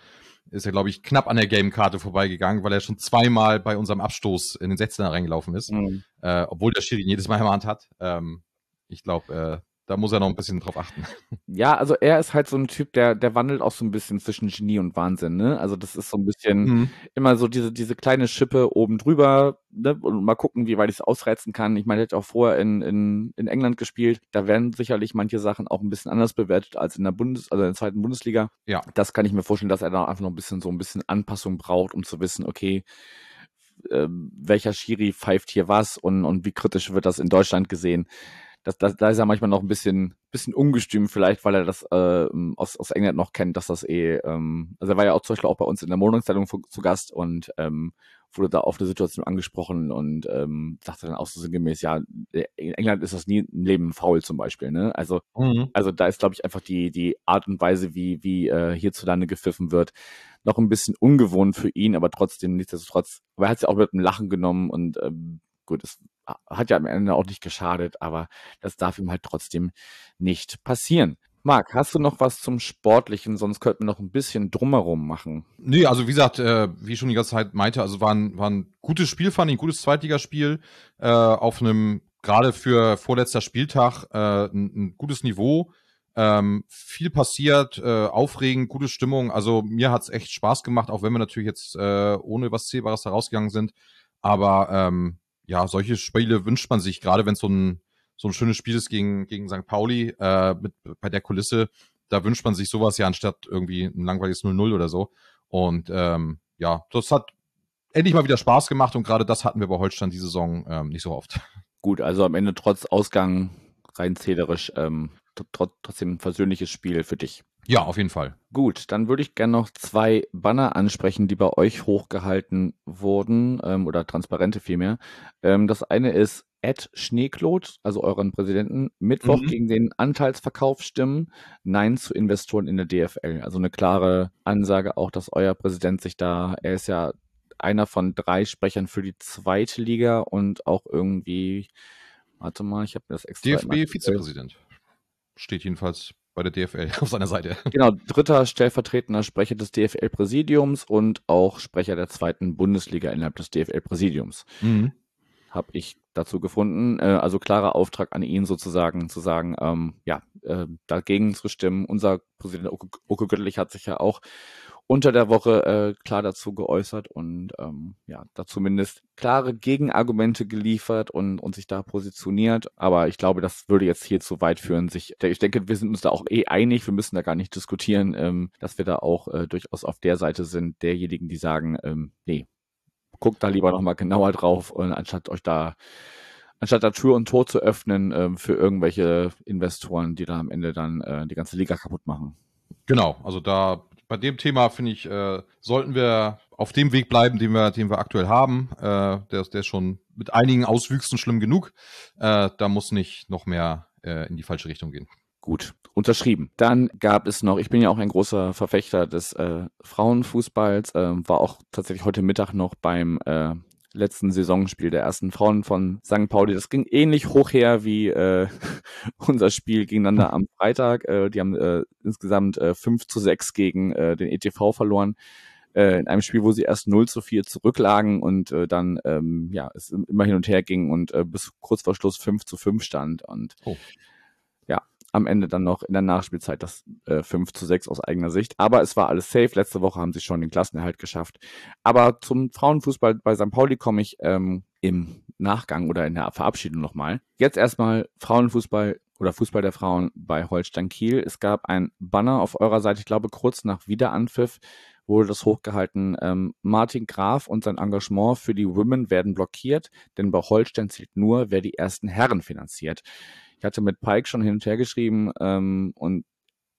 ist er, glaube ich, knapp an der Game-Karte vorbeigegangen, weil er schon zweimal bei unserem Abstoß in den 16er reingelaufen ist. Mhm. Äh, obwohl der Schiri jedes Mal in der Hand hat. Ähm, ich glaube, äh, da muss er noch ein bisschen drauf achten. <laughs> Ja, also er ist halt so ein Typ, der, der wandelt auch so ein bisschen zwischen Genie und Wahnsinn, ne? Also das ist so ein bisschen mhm. immer so diese, diese kleine Schippe oben drüber, ne? Und mal gucken, wie weit ich es ausreizen kann. Ich meine, er hat auch vorher in, in, in England gespielt. Da werden sicherlich manche Sachen auch ein bisschen anders bewertet als in der Bundes, also in der zweiten Bundesliga. Ja. Das kann ich mir vorstellen, dass er da einfach noch ein bisschen so ein bisschen Anpassung braucht, um zu wissen, okay, äh, welcher Schiri pfeift hier was und, und wie kritisch wird das in Deutschland gesehen das, das, da ist er manchmal noch ein bisschen, bisschen ungestüm vielleicht, weil er das äh, aus, aus England noch kennt, dass das eh, ähm, also er war ja auch zum Beispiel auch bei uns in der Monatszeitung zu Gast und ähm, wurde da auf eine Situation angesprochen und ähm, sagte dann auch so sinngemäß, ja, in England ist das nie im Leben faul zum Beispiel, ne? Also, mhm. also da ist, glaube ich, einfach die, die Art und Weise, wie, wie äh, hierzulande gepfiffen wird, noch ein bisschen ungewohnt für ihn, aber trotzdem nichtsdestotrotz, aber er hat es ja auch mit dem Lachen genommen und ähm, gut, es hat ja am Ende auch nicht geschadet, aber das darf ihm halt trotzdem nicht passieren. Marc, hast du noch was zum Sportlichen? Sonst könnten wir noch ein bisschen drumherum machen. Nee, also wie gesagt, äh, wie ich schon die ganze Zeit meinte, also war ein, war ein gutes Spiel, fand ich, ein gutes Zweitligaspiel äh, auf einem, gerade für vorletzter Spieltag, äh, ein, ein gutes Niveau. Ähm, viel passiert, äh, aufregend, gute Stimmung. Also mir hat's echt Spaß gemacht, auch wenn wir natürlich jetzt äh, ohne was Zählbares da rausgegangen sind. Aber ähm, ja, solche Spiele wünscht man sich, gerade wenn so ein, so ein schönes Spiel ist gegen, gegen St. Pauli äh, mit, bei der Kulisse. Da wünscht man sich sowas ja anstatt irgendwie ein langweiliges 0-0 oder so. Und ähm, ja, das hat endlich mal wieder Spaß gemacht und gerade das hatten wir bei Holstein diese Saison ähm, nicht so oft. Gut, also am Ende trotz Ausgang rein zählerisch ähm, trotzdem ein versöhnliches Spiel für dich. Ja, auf jeden Fall. Gut, dann würde ich gerne noch zwei Banner ansprechen, die bei euch hochgehalten wurden, ähm, oder Transparente vielmehr. Ähm, das eine ist Ed Schneeklot, also euren Präsidenten, Mittwoch mhm. gegen den Anteilsverkauf stimmen, Nein zu Investoren in der DFL. Also eine klare Ansage auch, dass euer Präsident sich da, er ist ja einer von drei Sprechern für die zweite Liga und auch irgendwie, warte mal, ich habe mir das extra. DFB-Vizepräsident. Steht jedenfalls bei der DFL <laughs> auf seiner Seite. Genau, dritter stellvertretender Sprecher des DFL-Präsidiums und auch Sprecher der zweiten Bundesliga innerhalb des DFL-Präsidiums. Mhm. Habe ich dazu gefunden. Äh, also klarer Auftrag an ihn sozusagen, zu sagen, ähm, ja, äh, dagegen zu stimmen. Unser Präsident Oke Göttlich hat sich ja auch unter der Woche äh, klar dazu geäußert und ähm, ja, da zumindest klare Gegenargumente geliefert und, und sich da positioniert. Aber ich glaube, das würde jetzt hier zu weit führen. Sich, ich denke, wir sind uns da auch eh einig, wir müssen da gar nicht diskutieren, ähm, dass wir da auch äh, durchaus auf der Seite sind, derjenigen, die sagen, ähm, nee, guckt da lieber nochmal genauer drauf, und anstatt euch da anstatt da Tür und Tor zu öffnen ähm, für irgendwelche Investoren, die da am Ende dann äh, die ganze Liga kaputt machen. Genau, also da bei dem Thema finde ich, äh, sollten wir auf dem Weg bleiben, den wir, den wir aktuell haben. Äh, der, der ist schon mit einigen Auswüchsen schlimm genug. Äh, da muss nicht noch mehr äh, in die falsche Richtung gehen. Gut, unterschrieben. Dann gab es noch, ich bin ja auch ein großer Verfechter des äh, Frauenfußballs, äh, war auch tatsächlich heute Mittag noch beim äh, letzten Saisonspiel der ersten Frauen von St. Pauli. Das ging ähnlich hoch her wie äh, <laughs> unser Spiel gegeneinander am Freitag. Äh, die haben äh, insgesamt äh, 5 zu 6 gegen äh, den ETV verloren. Äh, in einem Spiel, wo sie erst 0 zu 4 zurücklagen und äh, dann ähm, ja, es immer hin und her ging und äh, bis kurz vor Schluss 5 zu 5 stand. Und oh am Ende dann noch in der Nachspielzeit das äh, 5 zu 6 aus eigener Sicht. Aber es war alles safe. Letzte Woche haben sie schon den Klassenerhalt geschafft. Aber zum Frauenfußball bei St. Pauli komme ich ähm, im Nachgang oder in der Verabschiedung nochmal. Jetzt erstmal Frauenfußball oder Fußball der Frauen bei Holstein Kiel. Es gab ein Banner auf eurer Seite, ich glaube kurz nach Wiederanpfiff wurde das hochgehalten. Ähm, Martin Graf und sein Engagement für die Women werden blockiert, denn bei Holstein zählt nur, wer die ersten Herren finanziert. Ich hatte mit Pike schon hin und her geschrieben ähm, und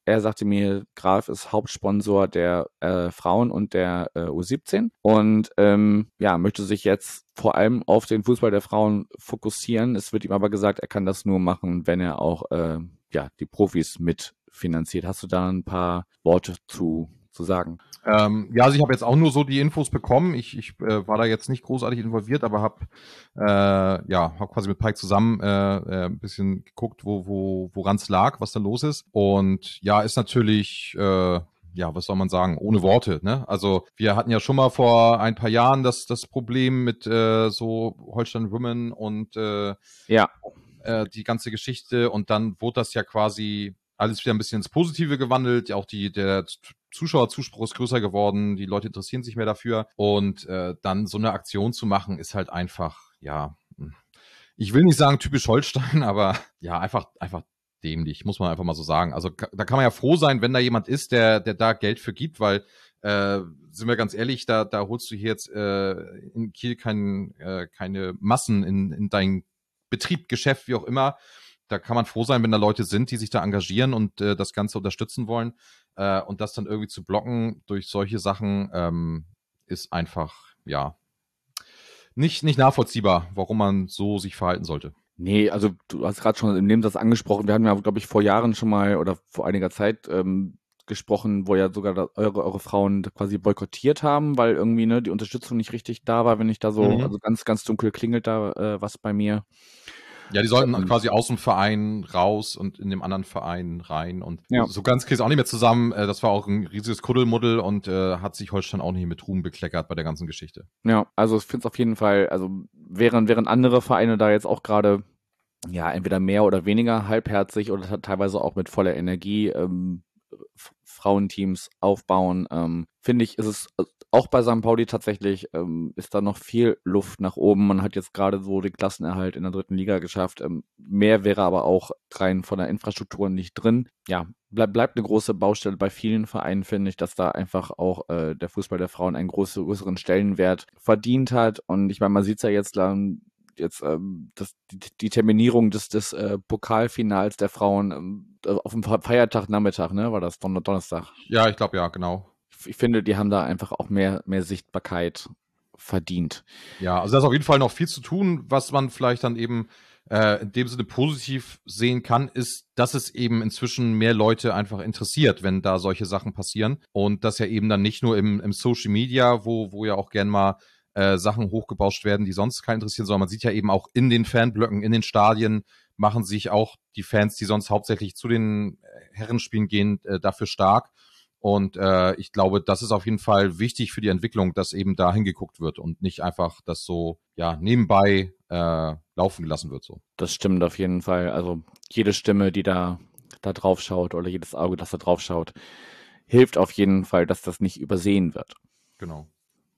er sagte mir, Graf ist Hauptsponsor der äh, Frauen und der äh, U17 und ähm, ja, möchte sich jetzt vor allem auf den Fußball der Frauen fokussieren. Es wird ihm aber gesagt, er kann das nur machen, wenn er auch äh, ja, die Profis mitfinanziert. Hast du da ein paar Worte zu zu sagen? Ähm, ja, also ich habe jetzt auch nur so die Infos bekommen. Ich, ich äh, war da jetzt nicht großartig involviert, aber habe äh, ja hab quasi mit Pike zusammen äh, äh, ein bisschen geguckt, wo wo woran es lag, was da los ist. Und ja, ist natürlich äh, ja, was soll man sagen, ohne Worte. Ne? Also wir hatten ja schon mal vor ein paar Jahren das, das Problem mit äh, so Holstein Women und äh, ja. äh, die ganze Geschichte und dann wurde das ja quasi alles wieder ein bisschen ins Positive gewandelt. Auch die, der Zuschauerzuspruch ist größer geworden, die Leute interessieren sich mehr dafür. Und äh, dann so eine Aktion zu machen, ist halt einfach, ja, hm. ich will nicht sagen typisch Holstein, <laughs> aber ja, einfach, einfach dämlich, muss man einfach mal so sagen. Also da kann man ja froh sein, wenn da jemand ist, der, der da Geld für gibt, weil äh, sind wir ganz ehrlich, da, da holst du hier jetzt äh, in Kiel kein, äh, keine Massen in, in dein Betrieb, Geschäft, wie auch immer. Da kann man froh sein, wenn da Leute sind, die sich da engagieren und äh, das Ganze unterstützen wollen. Äh, und das dann irgendwie zu blocken durch solche Sachen ähm, ist einfach, ja, nicht, nicht nachvollziehbar, warum man so sich verhalten sollte. Nee, also du hast gerade schon im Nebensatz angesprochen, wir hatten ja, glaube ich, vor Jahren schon mal oder vor einiger Zeit ähm, gesprochen, wo ja sogar eure, eure Frauen quasi boykottiert haben, weil irgendwie ne, die Unterstützung nicht richtig da war, wenn ich da so, mhm. also ganz, ganz dunkel klingelt da äh, was bei mir. Ja, die sollten ähm, quasi aus dem Verein raus und in dem anderen Verein rein. Und ja. so ganz kriegst auch nicht mehr zusammen. Äh, das war auch ein riesiges Kuddelmuddel und äh, hat sich Holstein auch nicht mit Ruhm bekleckert bei der ganzen Geschichte. Ja, also ich finde es auf jeden Fall, also während, während andere Vereine da jetzt auch gerade ja, entweder mehr oder weniger halbherzig oder teilweise auch mit voller Energie ähm, Frauenteams aufbauen. Ähm, Finde ich, ist es auch bei St. Pauli tatsächlich, ähm, ist da noch viel Luft nach oben. Man hat jetzt gerade so den Klassenerhalt in der dritten Liga geschafft. Ähm, mehr wäre aber auch rein von der Infrastruktur nicht drin. Ja, bleib, bleibt eine große Baustelle bei vielen Vereinen, finde ich, dass da einfach auch äh, der Fußball der Frauen einen groß, größeren Stellenwert verdient hat. Und ich meine, man sieht es ja jetzt jetzt ähm, das, die, die Terminierung des, des äh, Pokalfinals der Frauen ähm, auf dem Feiertag Nachmittag, ne? War das Don Donnerstag? Ja, ich glaube ja, genau. Ich, finde, die haben da einfach auch mehr, mehr Sichtbarkeit verdient. Ja, also da ist auf jeden Fall noch viel zu tun, was man vielleicht dann eben äh, in dem Sinne positiv sehen kann, ist, dass es eben inzwischen mehr Leute einfach interessiert, wenn da solche Sachen passieren. Und das ja eben dann nicht nur im, im Social Media, wo, wo ja auch gern mal äh, Sachen hochgebauscht werden, die sonst keinen interessieren, sondern man sieht ja eben auch in den Fanblöcken, in den Stadien machen sich auch die Fans, die sonst hauptsächlich zu den äh, Herrenspielen gehen, äh, dafür stark. Und äh, ich glaube, das ist auf jeden Fall wichtig für die Entwicklung, dass eben da hingeguckt wird und nicht einfach das so ja nebenbei äh, laufen gelassen wird. So. Das stimmt auf jeden Fall. Also jede Stimme, die da da drauf schaut oder jedes Auge, das da drauf schaut, hilft auf jeden Fall, dass das nicht übersehen wird. Genau.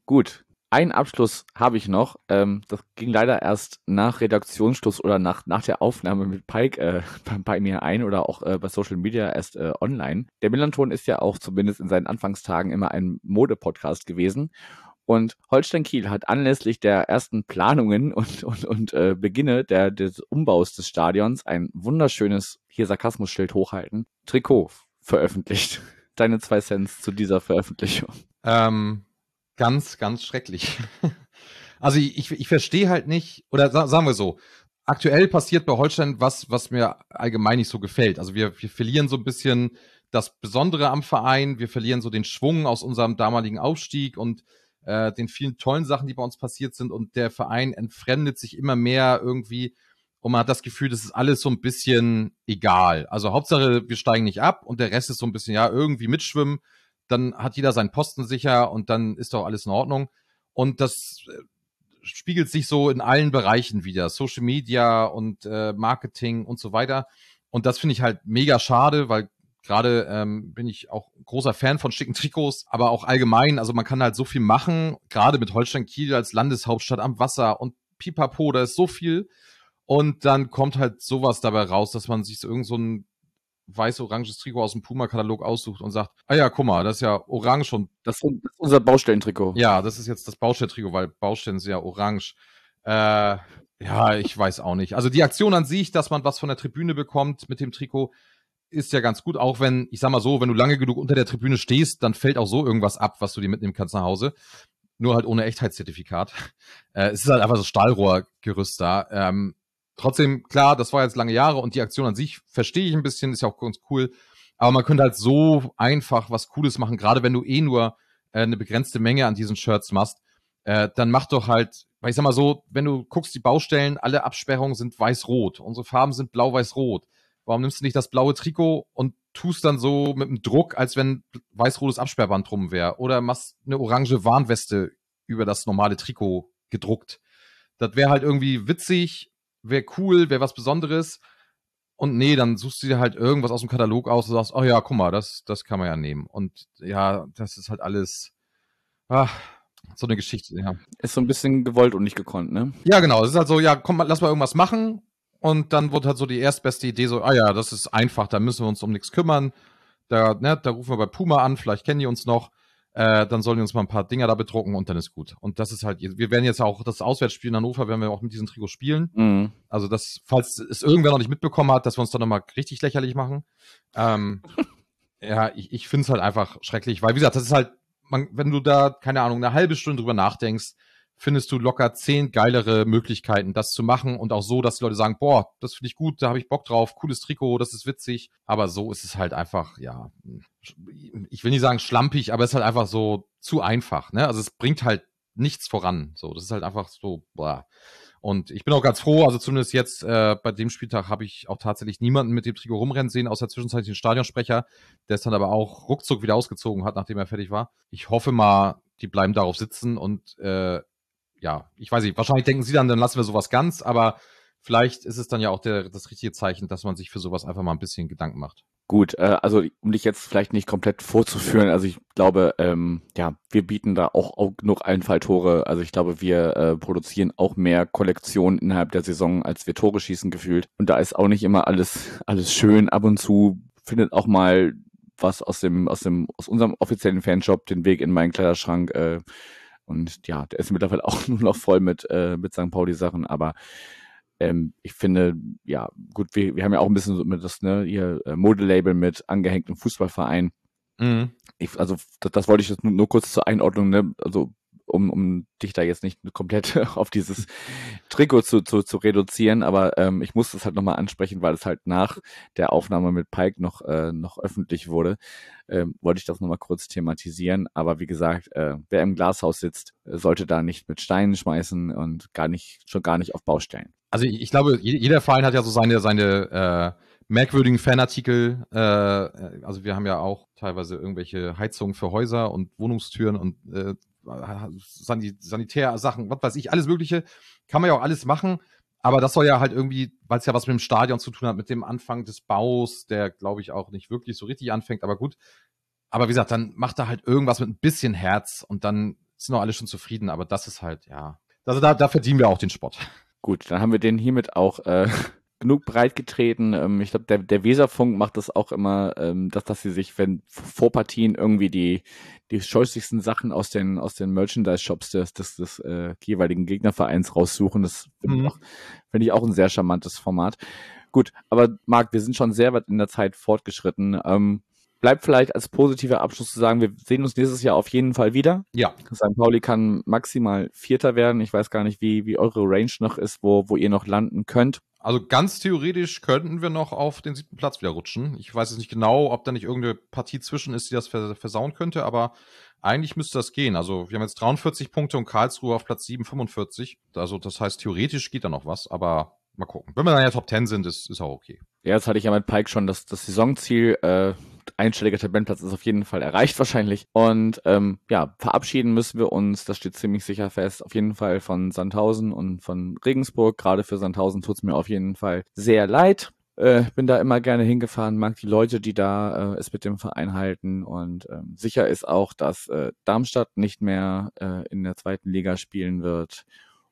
Gut, einen Abschluss habe ich noch. Ähm, das ging leider erst nach Redaktionsschluss oder nach, nach der Aufnahme mit Pike äh, <laughs> bei, bei, mir ein oder auch äh, bei Social Media erst äh, online. Der Millanton ist ja auch zumindest in seinen Anfangstagen immer ein Modepodcast gewesen. Und Holstein Kiel hat anlässlich der ersten Planungen <laughs> und, und, und äh, Beginne der, des Umbaus des Stadions ein wunderschönes, hier Sarkasmus-Schild hochhalten, Trikot veröffentlicht. <laughs> Deine zwei Cents zu dieser Veröffentlichung. Ähm, Ganz, ganz schrecklich. <laughs> Also ich, ich, verstehe halt nicht, oder sagen wir so, aktuell passiert bei Holstein was, was mir allgemein nicht so gefällt. Also wir, wir verlieren so ein bisschen das Besondere am Verein, wir verlieren so den Schwung aus unserem damaligen Aufstieg und äh, den vielen tollen Sachen, die bei uns passiert sind und der Verein entfremdet sich immer mehr irgendwie und man hat das Gefühl, das ist alles so ein bisschen egal. Also Hauptsache, wir steigen nicht ab und der Rest ist so ein bisschen, ja, irgendwie mitschwimmen dann hat jeder seinen Posten sicher und dann ist doch alles in Ordnung. Und das äh, spiegelt sich so in allen Bereichen wieder, Social Media und äh, Marketing und so weiter. Und das finde ich halt mega schade, weil gerade ähm, bin ich auch großer Fan von schicken Trikots, aber auch allgemein, also man kann halt so viel machen, gerade mit Holstein Kiel als Landeshauptstadt am Wasser und pipapo, da ist so viel. Und dann kommt halt sowas dabei raus, dass man sich so irgend so ein weiß-oranges Trikot aus dem Puma-Katalog aussucht und sagt, ah ja, guck mal, das ist ja orange und. Das ist unser Baustellentrikot. Ja, das ist jetzt das Baustellentrikot, weil Baustellen sind ja orange. Äh, ja, ich weiß auch nicht. Also die Aktion an sich, dass man was von der Tribüne bekommt mit dem Trikot, ist ja ganz gut, auch wenn, ich sag mal so, wenn du lange genug unter der Tribüne stehst, dann fällt auch so irgendwas ab, was du dir mitnehmen kannst nach Hause. Nur halt ohne Echtheitszertifikat. Äh, es ist halt einfach so Stahlrohrgerüst da. Ähm, trotzdem, klar, das war jetzt lange Jahre und die Aktion an sich verstehe ich ein bisschen, ist ja auch ganz cool. Aber man könnte halt so einfach was Cooles machen, gerade wenn du eh nur äh, eine begrenzte Menge an diesen Shirts machst. Äh, dann mach doch halt, weil ich sag mal so, wenn du guckst, die Baustellen, alle Absperrungen sind weiß-rot. Unsere Farben sind blau-weiß-rot. Warum nimmst du nicht das blaue Trikot und tust dann so mit dem Druck, als wenn weiß-rotes Absperrband drum wäre? Oder machst eine orange Warnweste über das normale Trikot gedruckt? Das wäre halt irgendwie witzig, wäre cool, wäre was Besonderes. Und nee, dann suchst du dir halt irgendwas aus dem Katalog aus und sagst, oh ja, guck mal, das, das kann man ja nehmen. Und ja, das ist halt alles ach, so eine Geschichte, ja. Ist so ein bisschen gewollt und nicht gekonnt, ne? Ja, genau. Es ist halt so, ja, komm, lass mal irgendwas machen. Und dann wurde halt so die erstbeste Idee so, ah ja, das ist einfach, da müssen wir uns um nichts kümmern. Da, ne, da rufen wir bei Puma an, vielleicht kennen die uns noch. Äh, dann sollen die uns mal ein paar Dinger da bedrucken und dann ist gut. Und das ist halt, wir werden jetzt auch das Auswärtsspiel in Hannover, werden wir auch mit diesem Trikot spielen. Mhm. Also das, falls es irgendwer noch nicht mitbekommen hat, dass wir uns dann nochmal richtig lächerlich machen. Ähm, <laughs> ja, ich, ich finde es halt einfach schrecklich, weil wie gesagt, das ist halt, man, wenn du da, keine Ahnung, eine halbe Stunde drüber nachdenkst, findest du locker zehn geilere Möglichkeiten, das zu machen und auch so, dass die Leute sagen, boah, das finde ich gut, da habe ich Bock drauf, cooles Trikot, das ist witzig. Aber so ist es halt einfach, ja, ich will nicht sagen schlampig, aber es ist halt einfach so zu einfach. Ne? Also es bringt halt nichts voran. So, das ist halt einfach so, boah. Und ich bin auch ganz froh, also zumindest jetzt äh, bei dem Spieltag habe ich auch tatsächlich niemanden mit dem Trikot rumrennen sehen, außer zwischenzeitlich den Stadionsprecher, der es dann aber auch ruckzuck wieder ausgezogen hat, nachdem er fertig war. Ich hoffe mal, die bleiben darauf sitzen und äh, ja, ich weiß nicht, wahrscheinlich denken sie dann, dann lassen wir sowas ganz, aber vielleicht ist es dann ja auch der, das richtige Zeichen, dass man sich für sowas einfach mal ein bisschen Gedanken macht. Gut, äh, also um dich jetzt vielleicht nicht komplett vorzuführen, also ich glaube, ähm, ja, wir bieten da auch, auch genug Einfalltore. Also ich glaube, wir äh, produzieren auch mehr Kollektionen innerhalb der Saison, als wir Tore schießen gefühlt. Und da ist auch nicht immer alles alles schön. Ab und zu findet auch mal was aus dem aus dem aus unserem offiziellen Fanshop den Weg in meinen Kleiderschrank. Äh, und ja, der ist mittlerweile auch <laughs> nur noch voll mit, äh, mit St. Pauli-Sachen, aber ähm, ich finde, ja, gut, wir, wir haben ja auch ein bisschen so mit das, ne, ihr äh, Modelabel mit angehängtem Fußballverein. Mhm. Ich, also das, das wollte ich jetzt nur, nur kurz zur Einordnung, ne? Also um, um dich da jetzt nicht komplett <laughs> auf dieses Trikot zu, zu, zu reduzieren, aber ähm, ich muss das halt nochmal ansprechen, weil es halt nach der Aufnahme mit Pike noch, äh, noch öffentlich wurde, ähm, wollte ich das nochmal kurz thematisieren. Aber wie gesagt, äh, wer im Glashaus sitzt, sollte da nicht mit Steinen schmeißen und gar nicht, schon gar nicht auf Baustellen. Also ich, ich glaube, jeder Verein hat ja so seine, seine äh merkwürdigen Fanartikel. Äh, also wir haben ja auch teilweise irgendwelche Heizungen für Häuser und Wohnungstüren und äh, Sanitärsachen, was weiß ich, alles Mögliche. Kann man ja auch alles machen. Aber das soll ja halt irgendwie, weil es ja was mit dem Stadion zu tun hat, mit dem Anfang des Baus, der glaube ich auch nicht wirklich so richtig anfängt, aber gut. Aber wie gesagt, dann macht er halt irgendwas mit ein bisschen Herz und dann sind auch alle schon zufrieden. Aber das ist halt, ja. Also da, da verdienen wir auch den Spott. Gut, dann haben wir den hiermit auch äh, genug breit getreten. Ähm, ich glaube, der, der Weserfunk macht das auch immer, ähm, dass, dass sie sich, wenn vor Partien irgendwie die, die scheußlichsten Sachen aus den, aus den Merchandise-Shops des, des, des äh, jeweiligen Gegnervereins raussuchen. Das finde mhm. ich, find ich auch ein sehr charmantes Format. Gut, aber Marc, wir sind schon sehr weit in der Zeit fortgeschritten. Ähm, bleibt vielleicht als positiver Abschluss zu sagen, wir sehen uns nächstes Jahr auf jeden Fall wieder. Ja. St. Pauli kann maximal Vierter werden. Ich weiß gar nicht, wie, wie eure Range noch ist, wo, wo ihr noch landen könnt. Also ganz theoretisch könnten wir noch auf den siebten Platz wieder rutschen. Ich weiß jetzt nicht genau, ob da nicht irgendeine Partie zwischen ist, die das versauen könnte, aber eigentlich müsste das gehen. Also wir haben jetzt 43 Punkte und Karlsruhe auf Platz 7, 45. Also das heißt, theoretisch geht da noch was, aber mal gucken. Wenn wir dann ja Top 10 sind, ist, ist auch okay. Ja, das hatte ich ja mit Pike schon, dass das Saisonziel äh, einstelliger Tabellenplatz ist auf jeden Fall erreicht wahrscheinlich. Und ähm, ja, verabschieden müssen wir uns, das steht ziemlich sicher fest, auf jeden Fall von Sandhausen und von Regensburg. Gerade für Sandhausen tut es mir auf jeden Fall sehr leid. Äh, bin da immer gerne hingefahren, mag die Leute, die da äh, es mit dem Verein halten und ähm, sicher ist auch, dass äh, Darmstadt nicht mehr äh, in der zweiten Liga spielen wird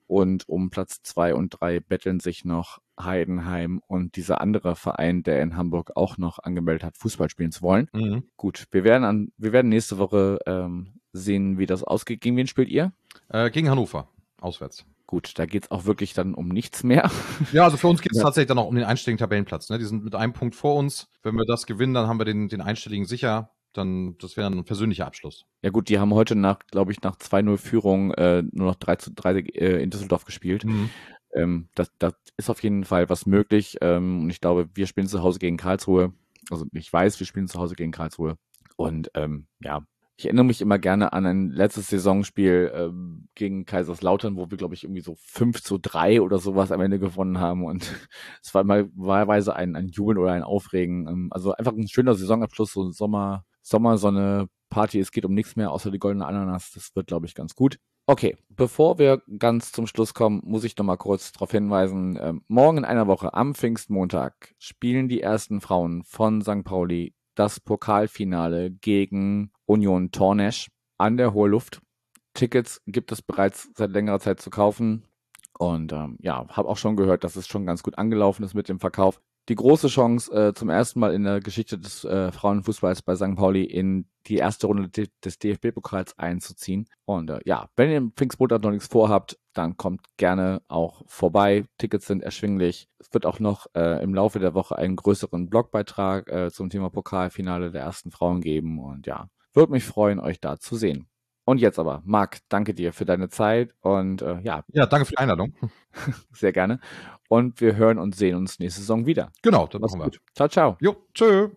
und um Platz zwei und drei betteln sich noch Heidenheim und dieser andere Verein, der in Hamburg auch noch angemeldet hat, Fußball spielen zu wollen. Mhm. Gut, wir werden an, wir werden nächste Woche ähm, sehen, wie das ausgeht. Gegen wen spielt ihr? Äh, gegen Hannover, auswärts. Gut, da geht es auch wirklich dann um nichts mehr. Ja, also für uns geht es <laughs> ja. tatsächlich dann auch um den einstelligen Tabellenplatz. Ne? Die sind mit einem Punkt vor uns. Wenn wir das gewinnen, dann haben wir den, den einstelligen sicher dann, das wäre ein persönlicher Abschluss. Ja gut, die haben heute nach, glaube ich, nach 2-0 Führung äh, nur noch 3 zu 3 äh, in Düsseldorf gespielt. Mhm. Ähm, das, das ist auf jeden Fall was möglich. Ähm, und ich glaube, wir spielen zu Hause gegen Karlsruhe. Also ich weiß, wir spielen zu Hause gegen Karlsruhe. Und ähm, ja, ich erinnere mich immer gerne an ein letztes Saisonspiel ähm, gegen Kaiserslautern, wo wir, glaube ich, irgendwie so 5 zu 3 oder sowas am Ende gewonnen haben. Und <laughs> es war mal wahlweise ein, ein Jubeln oder ein Aufregen. Ähm, also einfach ein schöner Saisonabschluss, so ein Sommer, Sommersonne, Party. Es geht um nichts mehr außer die goldene Ananas. Das wird, glaube ich, ganz gut. Okay, bevor wir ganz zum Schluss kommen, muss ich noch mal kurz darauf hinweisen, äh, morgen in einer Woche am Pfingstmontag spielen die ersten Frauen von St. Pauli das Pokalfinale gegen Union Tornesch an der Hohe Luft. Tickets gibt es bereits seit längerer Zeit zu kaufen. Und ähm, ja, habe auch schon gehört, dass es schon ganz gut angelaufen ist mit dem Verkauf die große Chance, äh, zum ersten Mal in der Geschichte des äh, Frauenfußballs bei St. Pauli in die erste Runde des DFB-Pokals einzuziehen. Und äh, ja, wenn ihr im Pfingstmontag noch nichts vorhabt, dann kommt gerne auch vorbei. Tickets sind erschwinglich. Es wird auch noch äh, im Laufe der Woche einen größeren Blogbeitrag äh, zum Thema Pokalfinale der ersten Frauen geben. Und ja, würde mich freuen, euch da zu sehen. Und jetzt aber, Marc, danke dir für deine Zeit und äh, ja. Ja, danke für die Einladung. <laughs> Sehr gerne. Und wir hören und sehen uns nächste Saison wieder. Genau, das machen wir. Gut. Ciao, ciao. Jo, tschö.